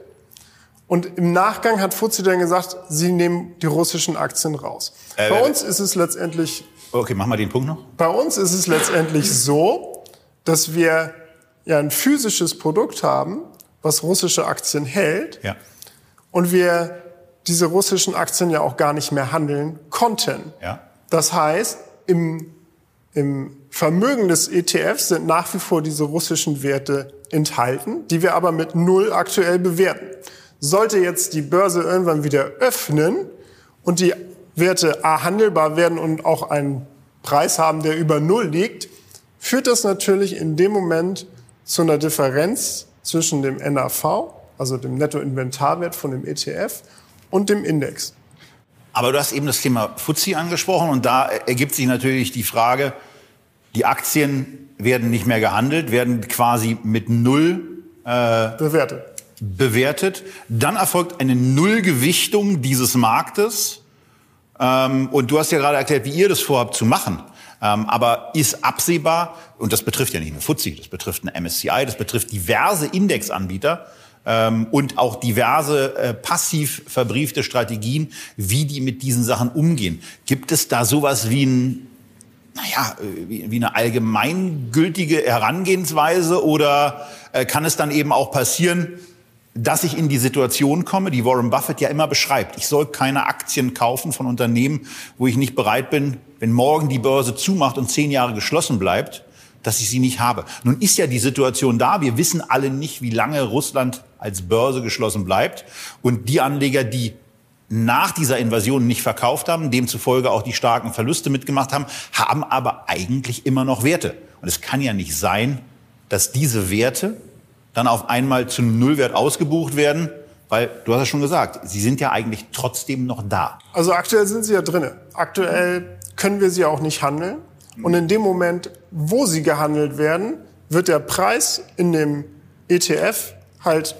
Und im Nachgang hat Fuzzi dann gesagt, sie nehmen die russischen Aktien raus. Äh, bei uns ist es letztendlich. Okay, machen wir den Punkt noch. Bei uns ist es letztendlich so, dass wir ja ein physisches Produkt haben, was russische Aktien hält. Ja. Und wir diese russischen Aktien ja auch gar nicht mehr handeln konnten. Ja. Das heißt, im, im Vermögen des ETFs sind nach wie vor diese russischen Werte enthalten, die wir aber mit Null aktuell bewerten. Sollte jetzt die Börse irgendwann wieder öffnen und die Werte A handelbar werden und auch einen Preis haben, der über Null liegt, führt das natürlich in dem Moment zu einer Differenz zwischen dem NAV, also dem Nettoinventarwert von dem ETF, und dem Index. Aber du hast eben das Thema FTSE angesprochen und da ergibt sich natürlich die Frage, die Aktien werden nicht mehr gehandelt, werden quasi mit Null äh, bewertet bewertet. Dann erfolgt eine Nullgewichtung dieses Marktes. Ähm, und du hast ja gerade erklärt, wie ihr das vorhabt zu machen. Ähm, aber ist absehbar, und das betrifft ja nicht nur FTSE, das betrifft eine MSCI, das betrifft diverse Indexanbieter ähm, und auch diverse äh, passiv verbriefte Strategien, wie die mit diesen Sachen umgehen. Gibt es da sowas wie ein naja, äh, wie, eine allgemeingültige Herangehensweise oder äh, kann es dann eben auch passieren, dass ich in die Situation komme, die Warren Buffett ja immer beschreibt. Ich soll keine Aktien kaufen von Unternehmen, wo ich nicht bereit bin, wenn morgen die Börse zumacht und zehn Jahre geschlossen bleibt, dass ich sie nicht habe. Nun ist ja die Situation da. Wir wissen alle nicht, wie lange Russland als Börse geschlossen bleibt. Und die Anleger, die nach dieser Invasion nicht verkauft haben, demzufolge auch die starken Verluste mitgemacht haben, haben aber eigentlich immer noch Werte. Und es kann ja nicht sein, dass diese Werte dann auf einmal zu Nullwert ausgebucht werden, weil du hast ja schon gesagt, sie sind ja eigentlich trotzdem noch da. Also aktuell sind sie ja drinne. Aktuell können wir sie auch nicht handeln. Und in dem Moment, wo sie gehandelt werden, wird der Preis in dem ETF halt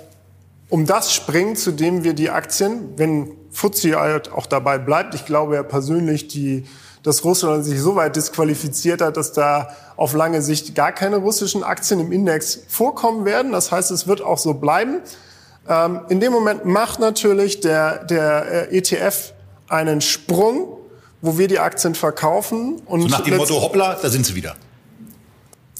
um das springen, zu dem wir die Aktien, wenn Fuzzi halt auch dabei bleibt, ich glaube ja persönlich, die dass Russland sich so weit disqualifiziert hat, dass da auf lange Sicht gar keine russischen Aktien im Index vorkommen werden. Das heißt, es wird auch so bleiben. Ähm, in dem Moment macht natürlich der, der äh, ETF einen Sprung, wo wir die Aktien verkaufen. Und so nach dem Motto, hoppla, da sind sie wieder.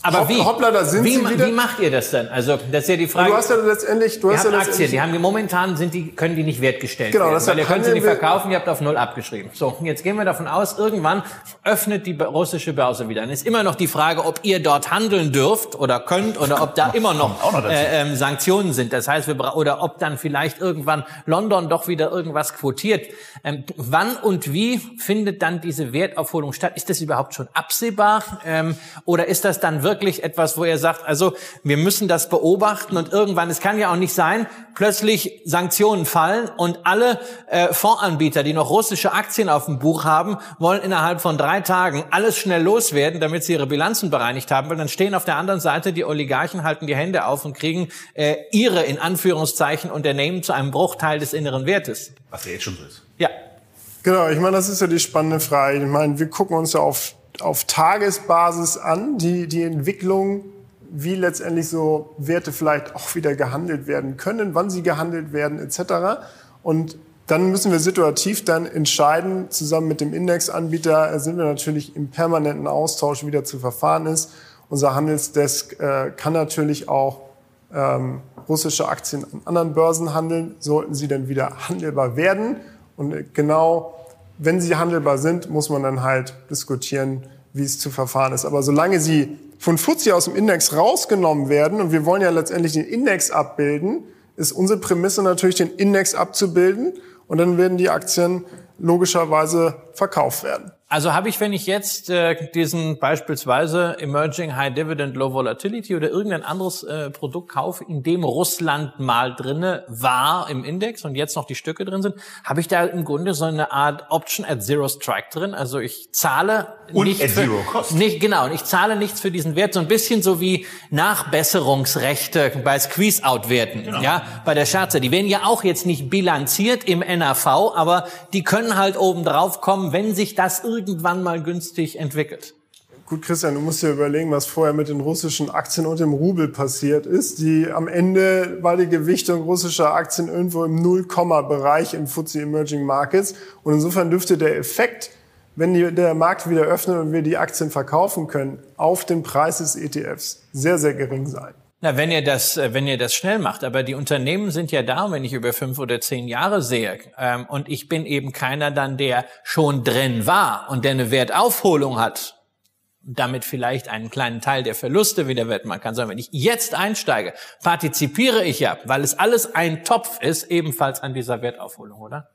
Aber wie? Hoppla, da sind wie, sie wieder. Wie macht ihr das denn? Also das ist ja die Frage. Du hast ja letztendlich, du ihr hast habt ja Aktien, letztendlich die haben die momentan sind die können die nicht wertgestellt Genau, werden, deshalb weil ihr könnt sie nicht verkaufen, ihr habt auf null abgeschrieben. So, und jetzt gehen wir davon aus, irgendwann öffnet die russische Börse wieder. Dann ist immer noch die Frage, ob ihr dort handeln dürft oder könnt oder ob da immer noch, noch äh, ähm, Sanktionen sind. Das heißt, wir oder ob dann vielleicht irgendwann London doch wieder irgendwas quotiert. Ähm, wann und wie findet dann diese Wertaufholung statt? Ist das überhaupt schon absehbar? Ähm, oder ist das dann wirklich etwas, wo ihr sagt, also wir müssen das beobachten und irgendwann, es kann ja auch nicht sein, plötzlich Sanktionen fallen und alle äh, Fondsanbieter, die noch russische Aktien auf dem Buch haben, wollen innerhalb von drei Tagen alles schnell loswerden, damit sie ihre Bilanzen bereinigt haben, weil dann stehen auf der anderen Seite die Oligarchen, halten die Hände auf und kriegen äh, ihre, in Anführungszeichen, Unternehmen zu einem Bruchteil des inneren Wertes. Was ja jetzt schon so ist. Ja. Genau, ich meine, das ist ja die spannende Frage. Ich meine, wir gucken uns ja auf, auf Tagesbasis an, die, die Entwicklung, wie letztendlich so Werte vielleicht auch wieder gehandelt werden können, wann sie gehandelt werden, etc. Und dann müssen wir situativ dann entscheiden, zusammen mit dem Indexanbieter äh, sind wir natürlich im permanenten Austausch, wie der zu verfahren ist. Unser Handelsdesk äh, kann natürlich auch ähm, russische Aktien an anderen Börsen handeln, sollten sie dann wieder handelbar werden. Und äh, genau, wenn sie handelbar sind, muss man dann halt diskutieren, wie es zu verfahren ist. Aber solange sie von FTSE aus dem Index rausgenommen werden, und wir wollen ja letztendlich den Index abbilden, ist unsere Prämisse natürlich, den Index abzubilden. Und dann werden die Aktien logischerweise verkauft werden. Also habe ich, wenn ich jetzt äh, diesen beispielsweise Emerging High Dividend Low Volatility oder irgendein anderes äh, Produkt kaufe, in dem Russland mal drinne war im Index und jetzt noch die Stücke drin sind, habe ich da im Grunde so eine Art Option at Zero Strike drin. Also ich zahle Und nicht für, nicht genau und ich zahle nichts für diesen Wert, so ein bisschen so wie Nachbesserungsrechte bei Squeeze-Out-Werten, ja, bei der Scherze. Die werden ja auch jetzt nicht bilanziert im NAV, aber die können halt oben drauf kommen, wenn sich das irgendwann mal günstig entwickelt. Gut, Christian, du musst dir überlegen, was vorher mit den russischen Aktien und dem Rubel passiert ist. Die am Ende war die Gewichtung russischer Aktien irgendwo im Null-Komma-Bereich im FTSE Emerging Markets. Und insofern dürfte der Effekt, wenn die, der Markt wieder öffnet und wir die Aktien verkaufen können, auf den Preis des ETFs sehr, sehr gering sein. Na, wenn ihr das, äh, wenn ihr das schnell macht, aber die Unternehmen sind ja da, wenn ich über fünf oder zehn Jahre sehe, ähm, und ich bin eben keiner dann, der schon drin war und der eine Wertaufholung hat, damit vielleicht einen kleinen Teil der Verluste wieder wettmachen kann, sondern wenn ich jetzt einsteige, partizipiere ich ja, weil es alles ein Topf ist, ebenfalls an dieser Wertaufholung, oder?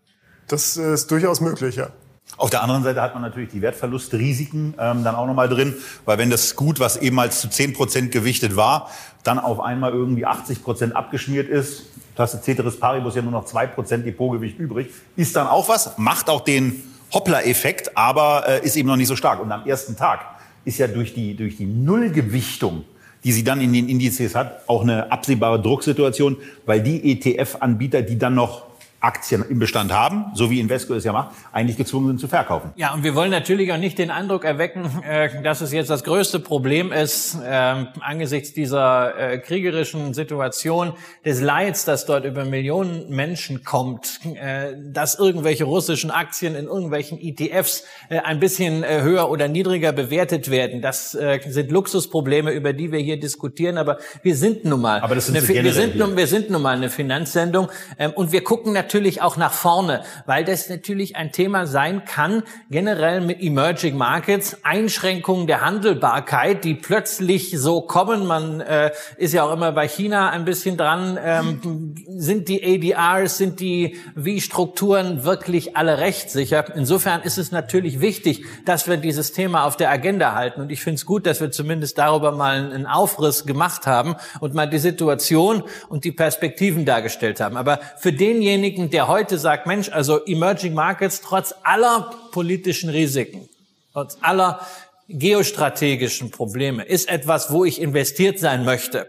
Das äh, ist durchaus möglich, ja. Auf der anderen Seite hat man natürlich die Wertverlustrisiken ähm, dann auch nochmal drin, weil wenn das Gut, was ehemals zu 10 Prozent gewichtet war, dann auf einmal irgendwie 80 Prozent abgeschmiert ist, du Ceteris Paribus ja nur noch 2 Prozent Depotgewicht übrig, ist dann auch was, macht auch den Hoppler-Effekt, aber äh, ist eben noch nicht so stark. Und am ersten Tag ist ja durch die, durch die Nullgewichtung die sie dann in den Indizes hat, auch eine absehbare Drucksituation, weil die ETF-Anbieter, die dann noch Aktien im Bestand haben, so wie Invesco es ja macht, eigentlich gezwungen sind zu verkaufen. Ja, und wir wollen natürlich auch nicht den Eindruck erwecken, äh, dass es jetzt das größte Problem ist, ähm, angesichts dieser äh, kriegerischen Situation des Leids, das dort über Millionen Menschen kommt, äh, dass irgendwelche russischen Aktien in irgendwelchen ETFs ein bisschen höher oder niedriger bewertet werden. Das sind Luxusprobleme, über die wir hier diskutieren, aber wir sind nun mal, Aber das sind eine, wir, sind nun, wir sind nun mal eine Finanzsendung ähm, und wir gucken natürlich auch nach vorne, weil das natürlich ein Thema sein kann, generell mit Emerging Markets, Einschränkungen der Handelbarkeit, die plötzlich so kommen. Man äh, ist ja auch immer bei China ein bisschen dran. Ähm, sind die ADRs, sind die Wie-Strukturen wirklich alle rechtssicher? Insofern ist es natürlich wichtig, dass wir dieses Thema auf der Agenda halten. Und ich finde es gut, dass wir zumindest darüber mal einen Aufriss gemacht haben und mal die Situation und die Perspektiven dargestellt haben. Aber für denjenigen, der heute sagt, Mensch, also Emerging Markets trotz aller politischen Risiken, trotz aller geostrategischen Probleme, ist etwas, wo ich investiert sein möchte.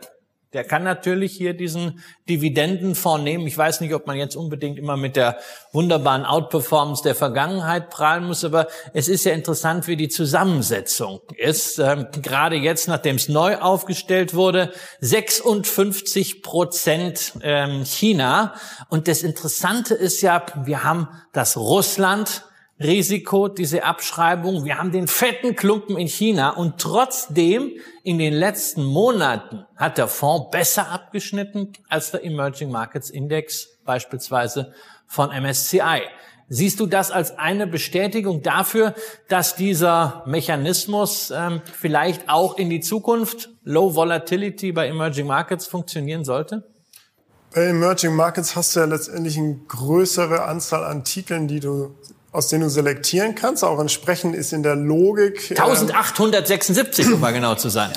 Der kann natürlich hier diesen Dividendenfonds nehmen. Ich weiß nicht, ob man jetzt unbedingt immer mit der wunderbaren Outperformance der Vergangenheit prahlen muss, aber es ist ja interessant, wie die Zusammensetzung ist. Ähm, gerade jetzt, nachdem es neu aufgestellt wurde, 56 Prozent ähm, China. Und das Interessante ist ja, wir haben das Russland, Risiko, diese Abschreibung. Wir haben den fetten Klumpen in China und trotzdem in den letzten Monaten hat der Fonds besser abgeschnitten als der Emerging Markets Index beispielsweise von MSCI. Siehst du das als eine Bestätigung dafür, dass dieser Mechanismus ähm, vielleicht auch in die Zukunft Low Volatility bei Emerging Markets funktionieren sollte? Bei Emerging Markets hast du ja letztendlich eine größere Anzahl an Titeln, die du aus denen du selektieren kannst. Auch entsprechend ist in der Logik. 1876, ähm, um mal genau zu sein.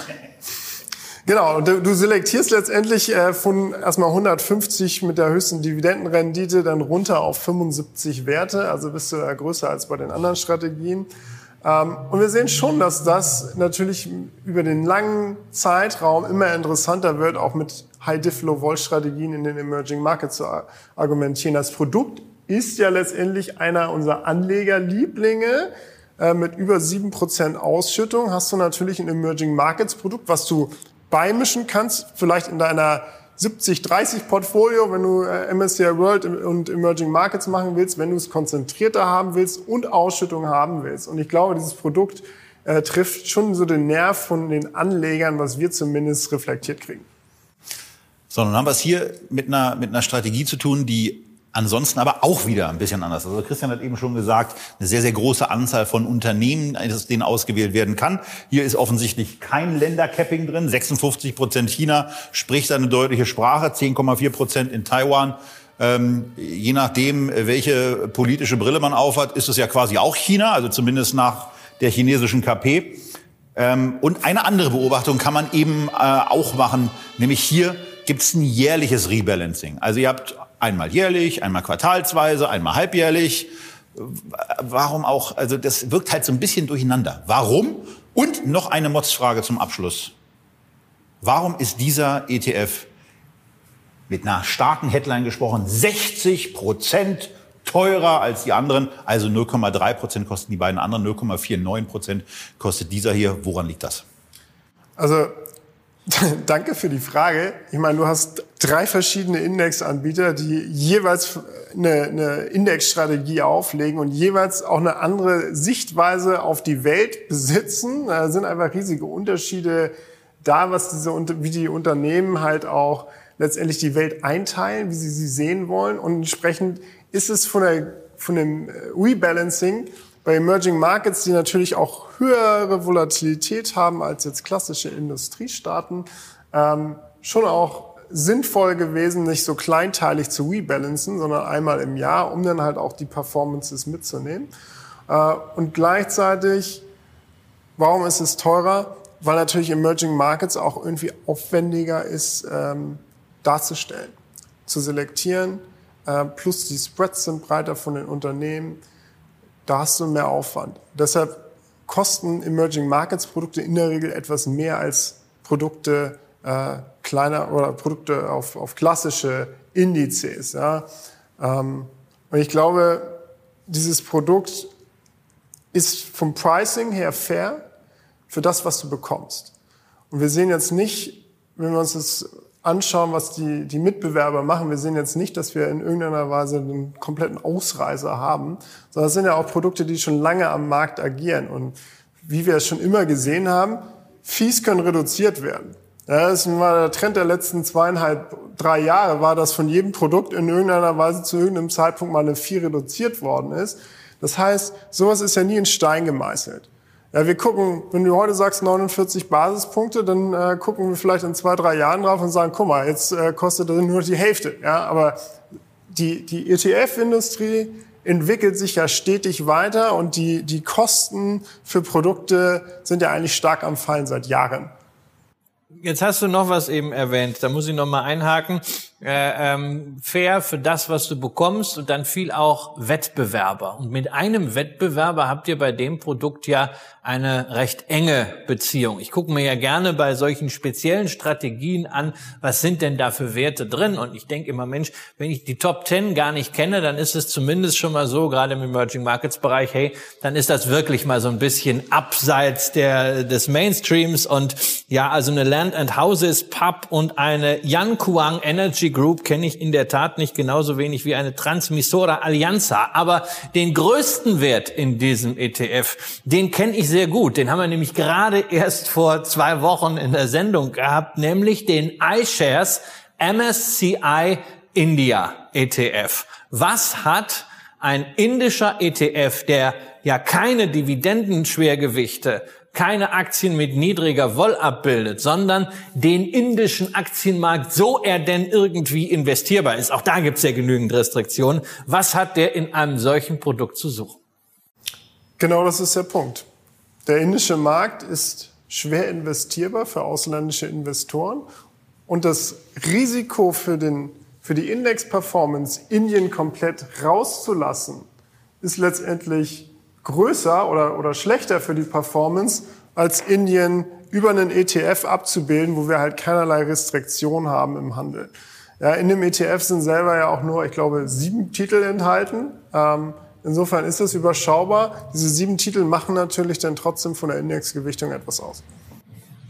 Genau, du, du selektierst letztendlich äh, von erstmal 150 mit der höchsten Dividendenrendite dann runter auf 75 Werte, also bist du da größer als bei den anderen Strategien. Ähm, und wir sehen schon, dass das natürlich über den langen Zeitraum immer interessanter wird, auch mit High-Diff-Low-Vol-Strategien in den Emerging Markets zu argumentieren. Das Produkt ist ja letztendlich einer unserer Anlegerlieblinge. Äh, mit über 7% Ausschüttung hast du natürlich ein Emerging Markets Produkt, was du beimischen kannst, vielleicht in deiner 70-30 Portfolio, wenn du äh, MSCI World und Emerging Markets machen willst, wenn du es konzentrierter haben willst und Ausschüttung haben willst. Und ich glaube, dieses Produkt äh, trifft schon so den Nerv von den Anlegern, was wir zumindest reflektiert kriegen. Sondern haben wir es hier mit einer, mit einer Strategie zu tun, die Ansonsten aber auch wieder ein bisschen anders. Also Christian hat eben schon gesagt, eine sehr, sehr große Anzahl von Unternehmen, aus denen ausgewählt werden kann. Hier ist offensichtlich kein Ländercapping drin. 56 Prozent China spricht eine deutliche Sprache, 10,4 Prozent in Taiwan. Ähm, je nachdem, welche politische Brille man aufhat, ist es ja quasi auch China, also zumindest nach der chinesischen KP. Ähm, und eine andere Beobachtung kann man eben äh, auch machen, nämlich hier gibt es ein jährliches Rebalancing. Also ihr habt Einmal jährlich, einmal quartalsweise, einmal halbjährlich. Warum auch? Also das wirkt halt so ein bisschen durcheinander. Warum? Und noch eine Motzfrage zum Abschluss. Warum ist dieser ETF mit einer starken Headline gesprochen 60 Prozent teurer als die anderen? Also 0,3 Prozent kosten die beiden anderen, 0,49 Prozent kostet dieser hier. Woran liegt das? Also Danke für die Frage. Ich meine, du hast drei verschiedene Indexanbieter, die jeweils eine, eine Indexstrategie auflegen und jeweils auch eine andere Sichtweise auf die Welt besitzen. Da sind einfach riesige Unterschiede da, was diese, wie die Unternehmen halt auch letztendlich die Welt einteilen, wie sie sie sehen wollen. Und entsprechend ist es von, der, von dem Rebalancing bei Emerging Markets, die natürlich auch höhere Volatilität haben als jetzt klassische Industriestaaten, ähm, schon auch sinnvoll gewesen, nicht so kleinteilig zu rebalancen, sondern einmal im Jahr, um dann halt auch die Performances mitzunehmen. Äh, und gleichzeitig, warum ist es teurer? Weil natürlich Emerging Markets auch irgendwie aufwendiger ist ähm, darzustellen, zu selektieren. Äh, plus die Spreads sind breiter von den Unternehmen da hast du mehr Aufwand. Deshalb kosten Emerging Markets Produkte in der Regel etwas mehr als Produkte äh, kleiner oder Produkte auf, auf klassische Indizes. Ja. Ähm, und ich glaube, dieses Produkt ist vom Pricing her fair für das, was du bekommst. Und wir sehen jetzt nicht, wenn wir uns das anschauen, was die, die Mitbewerber machen, wir sehen jetzt nicht, dass wir in irgendeiner Weise einen kompletten Ausreißer haben, sondern es sind ja auch Produkte, die schon lange am Markt agieren. Und wie wir es schon immer gesehen haben, Fees können reduziert werden. Ja, das war der Trend der letzten zweieinhalb, drei Jahre, war, dass von jedem Produkt in irgendeiner Weise zu irgendeinem Zeitpunkt mal eine Fee reduziert worden ist. Das heißt, sowas ist ja nie in Stein gemeißelt. Ja, wir gucken, wenn du heute sagst 49 Basispunkte, dann äh, gucken wir vielleicht in zwei, drei Jahren drauf und sagen, guck mal, jetzt äh, kostet das nur die Hälfte. Ja, aber die, die ETF-Industrie entwickelt sich ja stetig weiter und die, die Kosten für Produkte sind ja eigentlich stark am Fallen seit Jahren. Jetzt hast du noch was eben erwähnt, da muss ich noch mal einhaken. Äh, ähm, fair für das, was du bekommst und dann viel auch Wettbewerber. Und mit einem Wettbewerber habt ihr bei dem Produkt ja eine recht enge Beziehung. Ich gucke mir ja gerne bei solchen speziellen Strategien an, was sind denn da für Werte drin? Und ich denke immer, Mensch, wenn ich die Top Ten gar nicht kenne, dann ist es zumindest schon mal so, gerade im Emerging Markets Bereich, hey, dann ist das wirklich mal so ein bisschen abseits der, des Mainstreams und ja, also eine Land and Houses Pub und eine Yan Kuang Energy Group kenne ich in der Tat nicht genauso wenig wie eine Transmissora Allianza. Aber den größten Wert in diesem ETF, den kenne ich sehr gut. Den haben wir nämlich gerade erst vor zwei Wochen in der Sendung gehabt, nämlich den iShares MSCI India ETF. Was hat ein indischer ETF, der ja keine Dividendenschwergewichte, keine Aktien mit niedriger Woll abbildet, sondern den indischen Aktienmarkt, so er denn irgendwie investierbar ist. Auch da gibt es ja genügend Restriktionen. Was hat der in einem solchen Produkt zu suchen? Genau das ist der Punkt. Der indische Markt ist schwer investierbar für ausländische Investoren und das Risiko für den für die Index-Performance Indien komplett rauszulassen, ist letztendlich größer oder, oder schlechter für die Performance, als Indien über einen ETF abzubilden, wo wir halt keinerlei Restriktion haben im Handel. Ja, in dem ETF sind selber ja auch nur, ich glaube, sieben Titel enthalten. Ähm, insofern ist das überschaubar. Diese sieben Titel machen natürlich dann trotzdem von der Indexgewichtung etwas aus.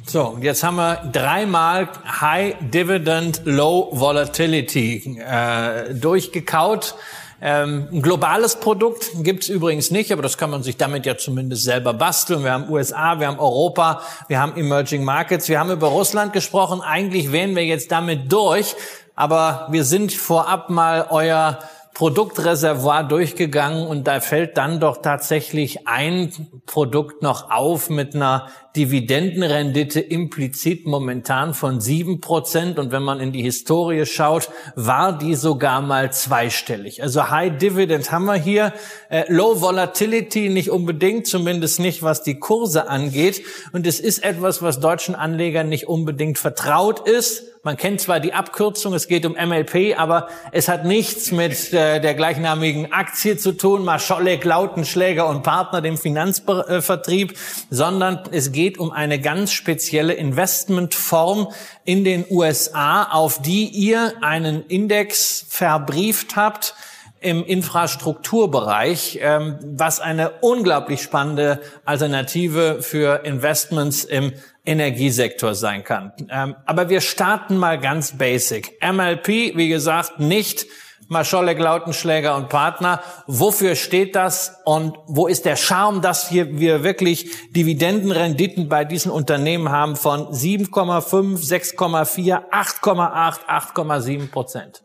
So, jetzt haben wir dreimal High Dividend, Low Volatility äh, durchgekaut. Ähm, ein globales Produkt gibt's übrigens nicht, aber das kann man sich damit ja zumindest selber basteln. Wir haben USA, wir haben Europa, wir haben Emerging Markets, wir haben über Russland gesprochen. Eigentlich wären wir jetzt damit durch, aber wir sind vorab mal euer Produktreservoir durchgegangen und da fällt dann doch tatsächlich ein Produkt noch auf mit einer Dividendenrendite implizit momentan von sieben Prozent. Und wenn man in die Historie schaut, war die sogar mal zweistellig. Also High Dividend haben wir hier. Äh, Low Volatility nicht unbedingt, zumindest nicht, was die Kurse angeht. Und es ist etwas, was deutschen Anlegern nicht unbedingt vertraut ist. Man kennt zwar die Abkürzung, es geht um MLP, aber es hat nichts mit äh, der gleichnamigen Aktie zu tun, Mascholek, Lautenschläger und Partner, dem Finanzvertrieb, sondern es geht um eine ganz spezielle Investmentform in den USA, auf die ihr einen Index verbrieft habt, im Infrastrukturbereich, ähm, was eine unglaublich spannende Alternative für Investments im Energiesektor sein kann. Ähm, aber wir starten mal ganz basic. MLP, wie gesagt, nicht Mascholek, Lautenschläger und Partner. Wofür steht das und wo ist der Charme, dass wir, wir wirklich Dividendenrenditen bei diesen Unternehmen haben von 7,5, 6,4, 8,8, 8,7 Prozent?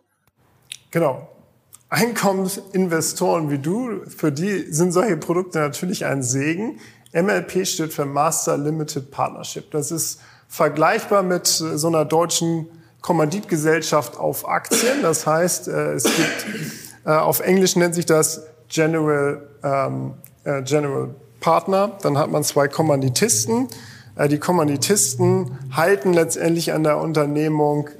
Genau. Einkommensinvestoren wie du, für die sind solche Produkte natürlich ein Segen. MLP steht für Master Limited Partnership. Das ist vergleichbar mit so einer deutschen Kommanditgesellschaft auf Aktien. Das heißt, äh, es gibt, äh, auf Englisch nennt sich das General, ähm, äh, General Partner. Dann hat man zwei Kommanditisten. Die Kommanditisten halten letztendlich an der Unternehmung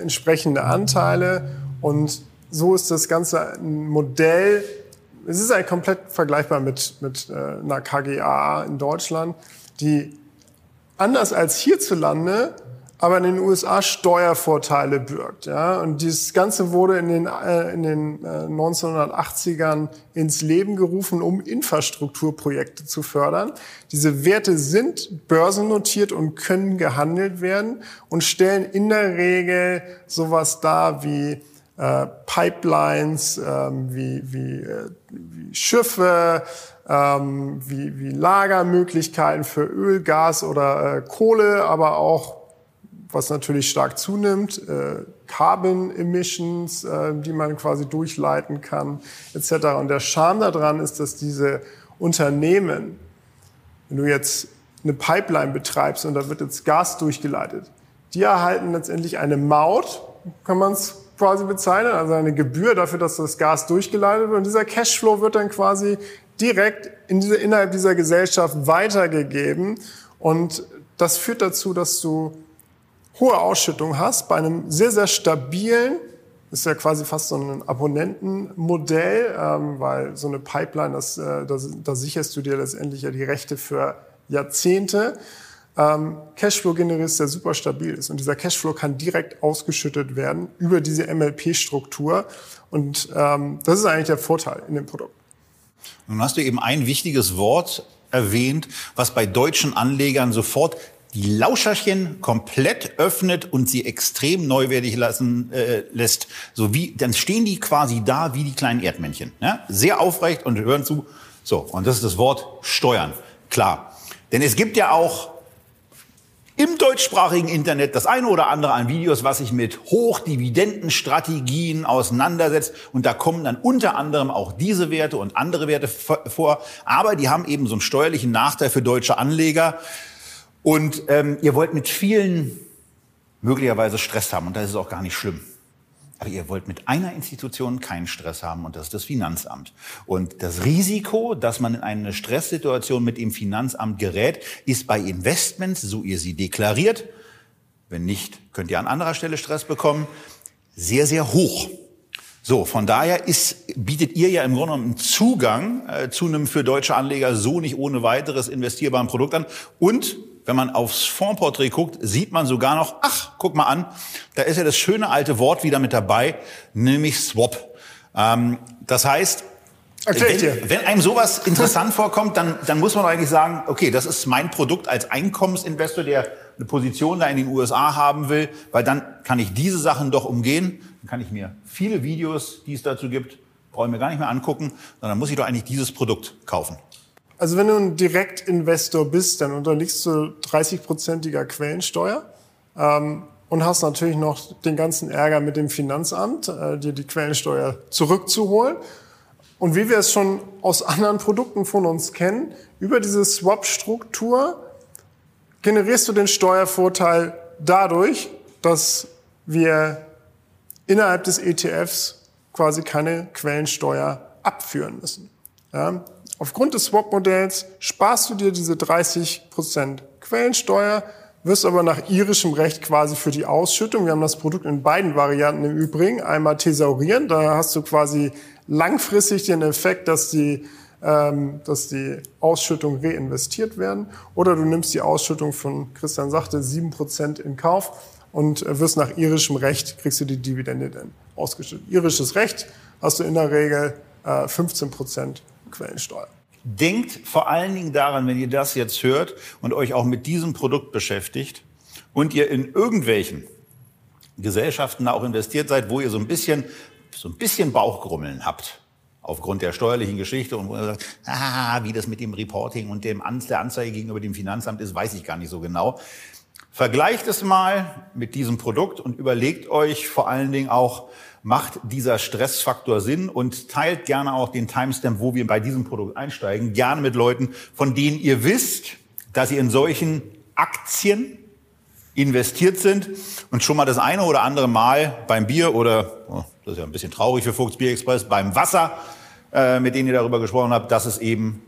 entsprechende Anteile und so ist das Ganze ein Modell. Es ist eigentlich komplett vergleichbar mit, mit einer KGA in Deutschland, die anders als hierzulande aber in den USA Steuervorteile birgt. Ja? Und dieses Ganze wurde in den, äh, in den äh, 1980ern ins Leben gerufen, um Infrastrukturprojekte zu fördern. Diese Werte sind börsennotiert und können gehandelt werden und stellen in der Regel sowas dar wie äh, Pipelines, ähm, wie, wie, äh, wie Schiffe, ähm, wie, wie Lagermöglichkeiten für Öl, Gas oder äh, Kohle, aber auch was natürlich stark zunimmt, äh, Carbon Emissions, äh, die man quasi durchleiten kann, etc. Und der Charme daran ist, dass diese Unternehmen, wenn du jetzt eine Pipeline betreibst und da wird jetzt Gas durchgeleitet, die erhalten letztendlich eine Maut, kann man es quasi bezeichnen, also eine Gebühr dafür, dass das Gas durchgeleitet wird. Und dieser Cashflow wird dann quasi direkt in diese, innerhalb dieser Gesellschaft weitergegeben. Und das führt dazu, dass du hohe Ausschüttung hast, bei einem sehr, sehr stabilen, ist ja quasi fast so ein Abonnentenmodell, ähm, weil so eine Pipeline, das, äh, das, da sicherst du dir letztendlich ja die Rechte für Jahrzehnte. Ähm, Cashflow generierst, der super stabil ist. Und dieser Cashflow kann direkt ausgeschüttet werden über diese MLP-Struktur. Und ähm, das ist eigentlich der Vorteil in dem Produkt. Nun hast du eben ein wichtiges Wort erwähnt, was bei deutschen Anlegern sofort die Lauscherchen komplett öffnet und sie extrem neuwertig lassen äh, lässt, so wie dann stehen die quasi da wie die kleinen Erdmännchen, ja? sehr aufrecht und hören zu. So und das ist das Wort Steuern, klar. Denn es gibt ja auch im deutschsprachigen Internet das eine oder andere an Videos, was sich mit Hochdividendenstrategien auseinandersetzt. Und da kommen dann unter anderem auch diese Werte und andere Werte vor. Aber die haben eben so einen steuerlichen Nachteil für deutsche Anleger. Und ähm, ihr wollt mit vielen möglicherweise Stress haben. Und das ist auch gar nicht schlimm. Aber ihr wollt mit einer Institution keinen Stress haben und das ist das Finanzamt. Und das Risiko, dass man in eine Stresssituation mit dem Finanzamt gerät, ist bei Investments, so ihr sie deklariert, wenn nicht, könnt ihr an anderer Stelle Stress bekommen, sehr, sehr hoch. So, von daher ist, bietet ihr ja im Grunde genommen einen Zugang äh, zu einem für deutsche Anleger so nicht ohne weiteres investierbaren Produkt an und wenn man aufs Fondsporträt guckt, sieht man sogar noch, ach, guck mal an, da ist ja das schöne alte Wort wieder mit dabei, nämlich Swap. Ähm, das heißt, wenn, wenn, einem sowas interessant vorkommt, dann, dann muss man eigentlich sagen, okay, das ist mein Produkt als Einkommensinvestor, der eine Position da in den USA haben will, weil dann kann ich diese Sachen doch umgehen. Dann kann ich mir viele Videos, die es dazu gibt, brauche ich mir gar nicht mehr angucken, sondern muss ich doch eigentlich dieses Produkt kaufen. Also wenn du ein Direktinvestor bist, dann unterliegst du 30-prozentiger Quellensteuer ähm, und hast natürlich noch den ganzen Ärger mit dem Finanzamt, äh, dir die Quellensteuer zurückzuholen. Und wie wir es schon aus anderen Produkten von uns kennen, über diese Swap-Struktur generierst du den Steuervorteil dadurch, dass wir innerhalb des ETFs quasi keine Quellensteuer abführen müssen. Ja? Aufgrund des Swap-Modells sparst du dir diese 30% Quellensteuer, wirst aber nach irischem Recht quasi für die Ausschüttung, wir haben das Produkt in beiden Varianten im Übrigen, einmal thesaurieren, da hast du quasi langfristig den Effekt, dass die, ähm, dass die Ausschüttung reinvestiert werden, oder du nimmst die Ausschüttung von, Christian sagte, 7% in Kauf und wirst nach irischem Recht, kriegst du die Dividende dann ausgeschüttet. Irisches Recht hast du in der Regel äh, 15 Quellensteuer. Denkt vor allen Dingen daran, wenn ihr das jetzt hört und euch auch mit diesem Produkt beschäftigt und ihr in irgendwelchen Gesellschaften auch investiert seid, wo ihr so ein bisschen, so ein bisschen Bauchgrummeln habt aufgrund der steuerlichen Geschichte und wo ihr sagt, ah, wie das mit dem Reporting und dem An der Anzeige gegenüber dem Finanzamt ist, weiß ich gar nicht so genau. Vergleicht es mal mit diesem Produkt und überlegt euch vor allen Dingen auch, macht dieser Stressfaktor Sinn und teilt gerne auch den Timestamp, wo wir bei diesem Produkt einsteigen, gerne mit Leuten, von denen ihr wisst, dass sie in solchen Aktien investiert sind und schon mal das eine oder andere Mal beim Bier oder, oh, das ist ja ein bisschen traurig für Vogts Bier Express, beim Wasser, äh, mit denen ihr darüber gesprochen habt, dass es eben,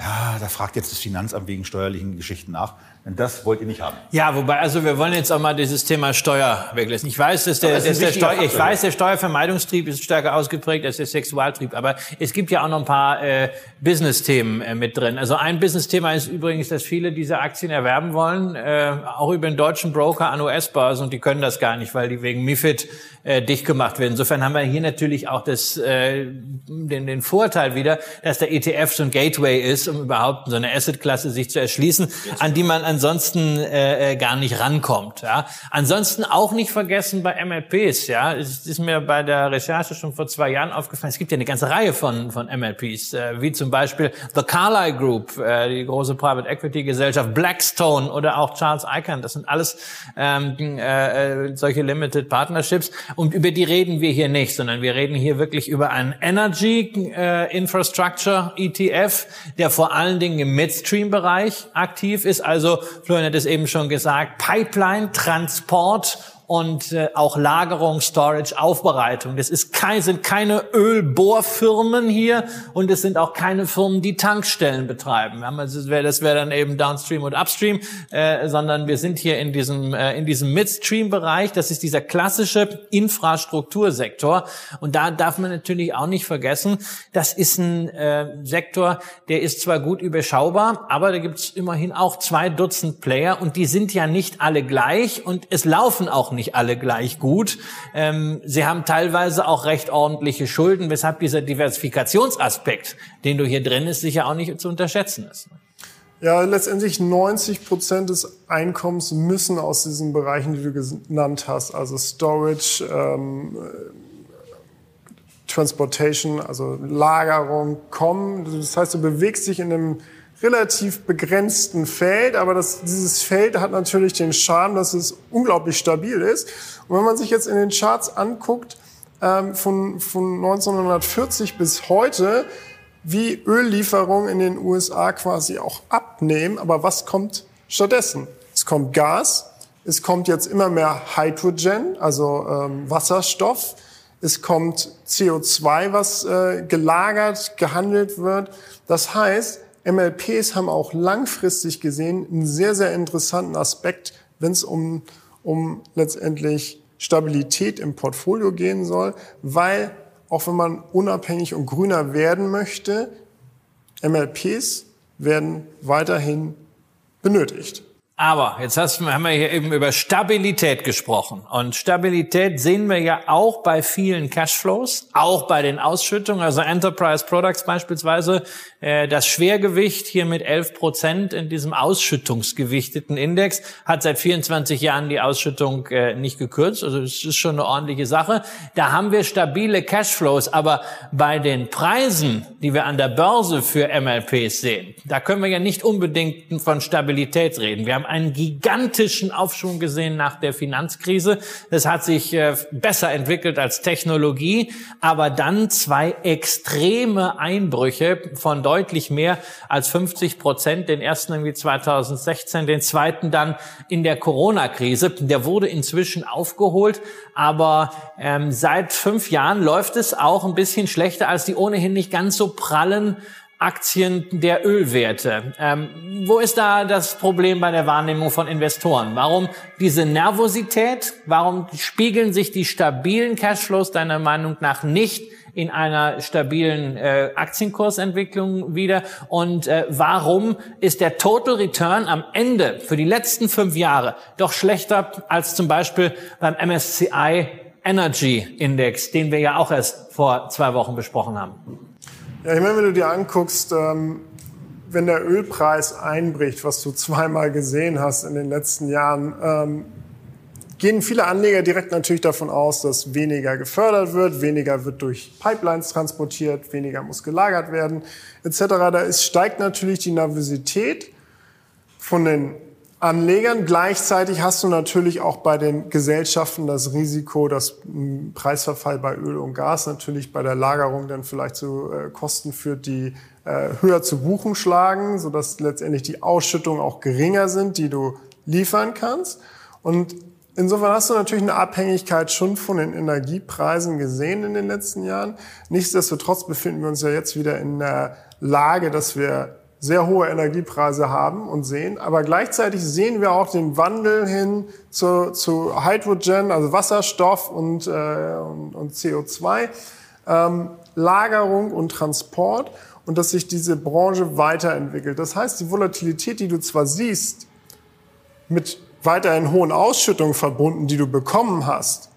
ja, da fragt jetzt das Finanzamt wegen steuerlichen Geschichten nach. Und das wollt ihr nicht haben. Ja, wobei, also wir wollen jetzt auch mal dieses Thema Steuer weglassen. Ich weiß, dass der, das dass der Steuer, ich weiß, der Steuervermeidungstrieb ist stärker ausgeprägt als der Sexualtrieb. Aber es gibt ja auch noch ein paar äh, Business-Themen äh, mit drin. Also ein Business-Thema ist übrigens, dass viele diese Aktien erwerben wollen, äh, auch über den deutschen Broker an US-Börsen und die können das gar nicht, weil die wegen MIFID äh, dicht gemacht werden. Insofern haben wir hier natürlich auch das, äh, den, den Vorteil wieder, dass der ETF so ein Gateway ist, um überhaupt so eine Asset-Klasse sich zu erschließen, an die man ansonsten äh, äh, gar nicht rankommt. Ja. Ansonsten auch nicht vergessen bei MLPs. Ja, es ist mir bei der Recherche schon vor zwei Jahren aufgefallen. Es gibt ja eine ganze Reihe von von MLPs, äh, wie zum Beispiel The Carlyle Group, äh, die große Private Equity Gesellschaft, Blackstone oder auch Charles Icahn. Das sind alles ähm, äh, äh, solche Limited Partnerships. Und über die reden wir hier nicht, sondern wir reden hier wirklich über einen Energy äh, Infrastructure ETF, der vor allen Dingen im Midstream-Bereich aktiv ist, also Florian hat es eben schon gesagt, Pipeline, Transport und äh, auch Lagerung, Storage, Aufbereitung. Das ist kein, sind keine Ölbohrfirmen hier und es sind auch keine Firmen, die Tankstellen betreiben. Das wäre wär dann eben Downstream und Upstream, äh, sondern wir sind hier in diesem, äh, in diesem Midstream-Bereich. Das ist dieser klassische Infrastruktursektor. Und da darf man natürlich auch nicht vergessen, das ist ein äh, Sektor, der ist zwar gut überschaubar, aber da gibt es immerhin auch zwei Dutzend Player und die sind ja nicht alle gleich und es laufen auch nicht alle gleich gut. Ähm, sie haben teilweise auch recht ordentliche Schulden, weshalb dieser Diversifikationsaspekt, den du hier drin ist, sicher auch nicht zu unterschätzen ist. Ja, letztendlich 90 Prozent des Einkommens müssen aus diesen Bereichen, die du genannt hast, also Storage, ähm, Transportation, also Lagerung, kommen. Das heißt, du bewegst dich in einem relativ begrenzten Feld, aber das, dieses Feld hat natürlich den Charme, dass es unglaublich stabil ist. Und wenn man sich jetzt in den Charts anguckt, ähm, von, von 1940 bis heute, wie Öllieferungen in den USA quasi auch abnehmen. Aber was kommt stattdessen? Es kommt Gas, es kommt jetzt immer mehr Hydrogen, also ähm, Wasserstoff, es kommt CO2, was äh, gelagert, gehandelt wird. Das heißt, MLPs haben auch langfristig gesehen einen sehr, sehr interessanten Aspekt, wenn es um, um letztendlich Stabilität im Portfolio gehen soll, weil auch wenn man unabhängig und grüner werden möchte, MLPs werden weiterhin benötigt. Aber jetzt hast, haben wir hier eben über Stabilität gesprochen. Und Stabilität sehen wir ja auch bei vielen Cashflows, auch bei den Ausschüttungen. Also Enterprise Products beispielsweise, das Schwergewicht hier mit 11 Prozent in diesem ausschüttungsgewichteten Index hat seit 24 Jahren die Ausschüttung äh, nicht gekürzt. Also es ist schon eine ordentliche Sache. Da haben wir stabile Cashflows. Aber bei den Preisen, die wir an der Börse für MLPs sehen, da können wir ja nicht unbedingt von Stabilität reden. Wir haben einen gigantischen Aufschwung gesehen nach der Finanzkrise. Es hat sich äh, besser entwickelt als Technologie, aber dann zwei extreme Einbrüche von deutlich mehr als 50 Prozent. Den ersten irgendwie 2016, den zweiten dann in der Corona-Krise. Der wurde inzwischen aufgeholt, aber ähm, seit fünf Jahren läuft es auch ein bisschen schlechter als die ohnehin nicht ganz so prallen Aktien der Ölwerte. Ähm, wo ist da das Problem bei der Wahrnehmung von Investoren? Warum diese Nervosität? Warum spiegeln sich die stabilen Cashflows deiner Meinung nach nicht in einer stabilen äh, Aktienkursentwicklung wieder? Und äh, warum ist der Total Return am Ende für die letzten fünf Jahre doch schlechter als zum Beispiel beim MSCI Energy Index, den wir ja auch erst vor zwei Wochen besprochen haben? Ja, ich meine, wenn du dir anguckst, ähm, wenn der Ölpreis einbricht, was du zweimal gesehen hast in den letzten Jahren, ähm, gehen viele Anleger direkt natürlich davon aus, dass weniger gefördert wird, weniger wird durch Pipelines transportiert, weniger muss gelagert werden, etc. Da ist, steigt natürlich die Nervosität von den Anlegern. Gleichzeitig hast du natürlich auch bei den Gesellschaften das Risiko, dass ein Preisverfall bei Öl und Gas natürlich bei der Lagerung dann vielleicht zu äh, Kosten führt, die äh, höher zu Buchen schlagen, sodass letztendlich die Ausschüttungen auch geringer sind, die du liefern kannst. Und insofern hast du natürlich eine Abhängigkeit schon von den Energiepreisen gesehen in den letzten Jahren. Nichtsdestotrotz befinden wir uns ja jetzt wieder in der Lage, dass wir sehr hohe Energiepreise haben und sehen. Aber gleichzeitig sehen wir auch den Wandel hin zu, zu Hydrogen, also Wasserstoff und, äh, und, und CO2, ähm, Lagerung und Transport und dass sich diese Branche weiterentwickelt. Das heißt, die Volatilität, die du zwar siehst, mit weiterhin hohen Ausschüttungen verbunden, die du bekommen hast,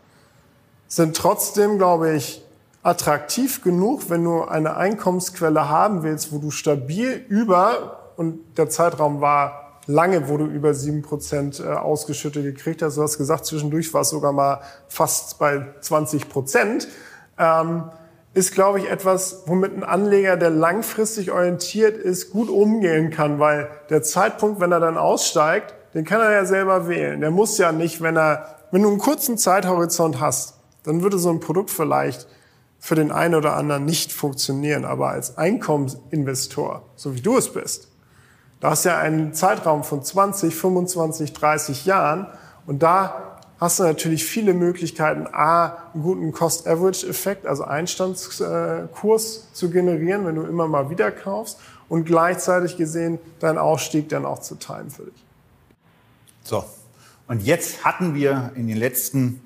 sind trotzdem, glaube ich, attraktiv genug, wenn du eine Einkommensquelle haben willst, wo du stabil über, und der Zeitraum war lange, wo du über sieben Prozent äh, ausgeschüttet gekriegt hast. Du hast gesagt, zwischendurch war es sogar mal fast bei 20 Prozent. Ähm, ist, glaube ich, etwas, womit ein Anleger, der langfristig orientiert ist, gut umgehen kann, weil der Zeitpunkt, wenn er dann aussteigt, den kann er ja selber wählen. Der muss ja nicht, wenn er, wenn du einen kurzen Zeithorizont hast, dann würde so ein Produkt vielleicht für den einen oder anderen nicht funktionieren. Aber als Einkommensinvestor, so wie du es bist, da hast du ja einen Zeitraum von 20, 25, 30 Jahren und da hast du natürlich viele Möglichkeiten, A, einen guten Cost-Average-Effekt, also Einstandskurs zu generieren, wenn du immer mal wieder kaufst und gleichzeitig gesehen deinen Ausstieg dann auch zu timen für dich. So, und jetzt hatten wir in den letzten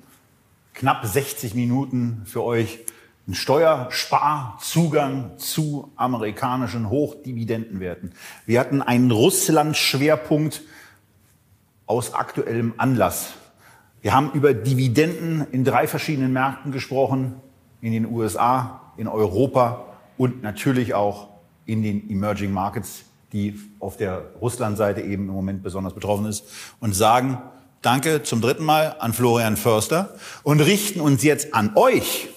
knapp 60 Minuten für euch einen Steuersparzugang zu amerikanischen Hochdividendenwerten. Wir hatten einen Russland-Schwerpunkt aus aktuellem Anlass. Wir haben über Dividenden in drei verschiedenen Märkten gesprochen, in den USA, in Europa und natürlich auch in den Emerging Markets, die auf der Russlandseite eben im Moment besonders betroffen ist, und sagen Danke zum dritten Mal an Florian Förster und richten uns jetzt an euch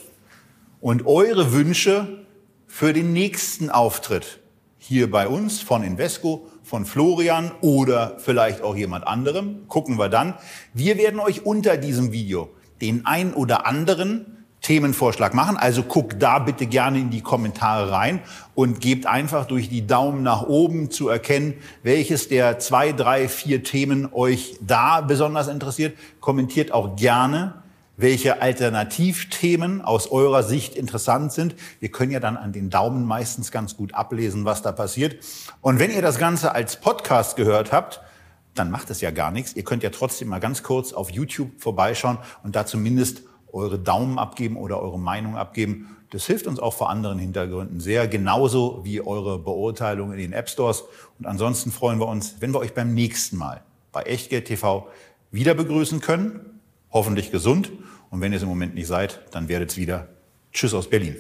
und eure Wünsche für den nächsten Auftritt hier bei uns von Invesco, von Florian oder vielleicht auch jemand anderem. Gucken wir dann. Wir werden euch unter diesem Video den ein oder anderen Themenvorschlag machen. Also guckt da bitte gerne in die Kommentare rein und gebt einfach durch die Daumen nach oben zu erkennen, welches der zwei, drei, vier Themen euch da besonders interessiert. Kommentiert auch gerne, welche Alternativthemen aus eurer Sicht interessant sind. Wir können ja dann an den Daumen meistens ganz gut ablesen, was da passiert. Und wenn ihr das Ganze als Podcast gehört habt, dann macht es ja gar nichts. Ihr könnt ja trotzdem mal ganz kurz auf YouTube vorbeischauen und da zumindest eure Daumen abgeben oder eure Meinung abgeben. Das hilft uns auch vor anderen Hintergründen sehr, genauso wie eure Beurteilung in den App Stores. Und ansonsten freuen wir uns, wenn wir euch beim nächsten Mal bei Echtgeld TV wieder begrüßen können. Hoffentlich gesund. Und wenn ihr es im Moment nicht seid, dann werdet es wieder. Tschüss aus Berlin.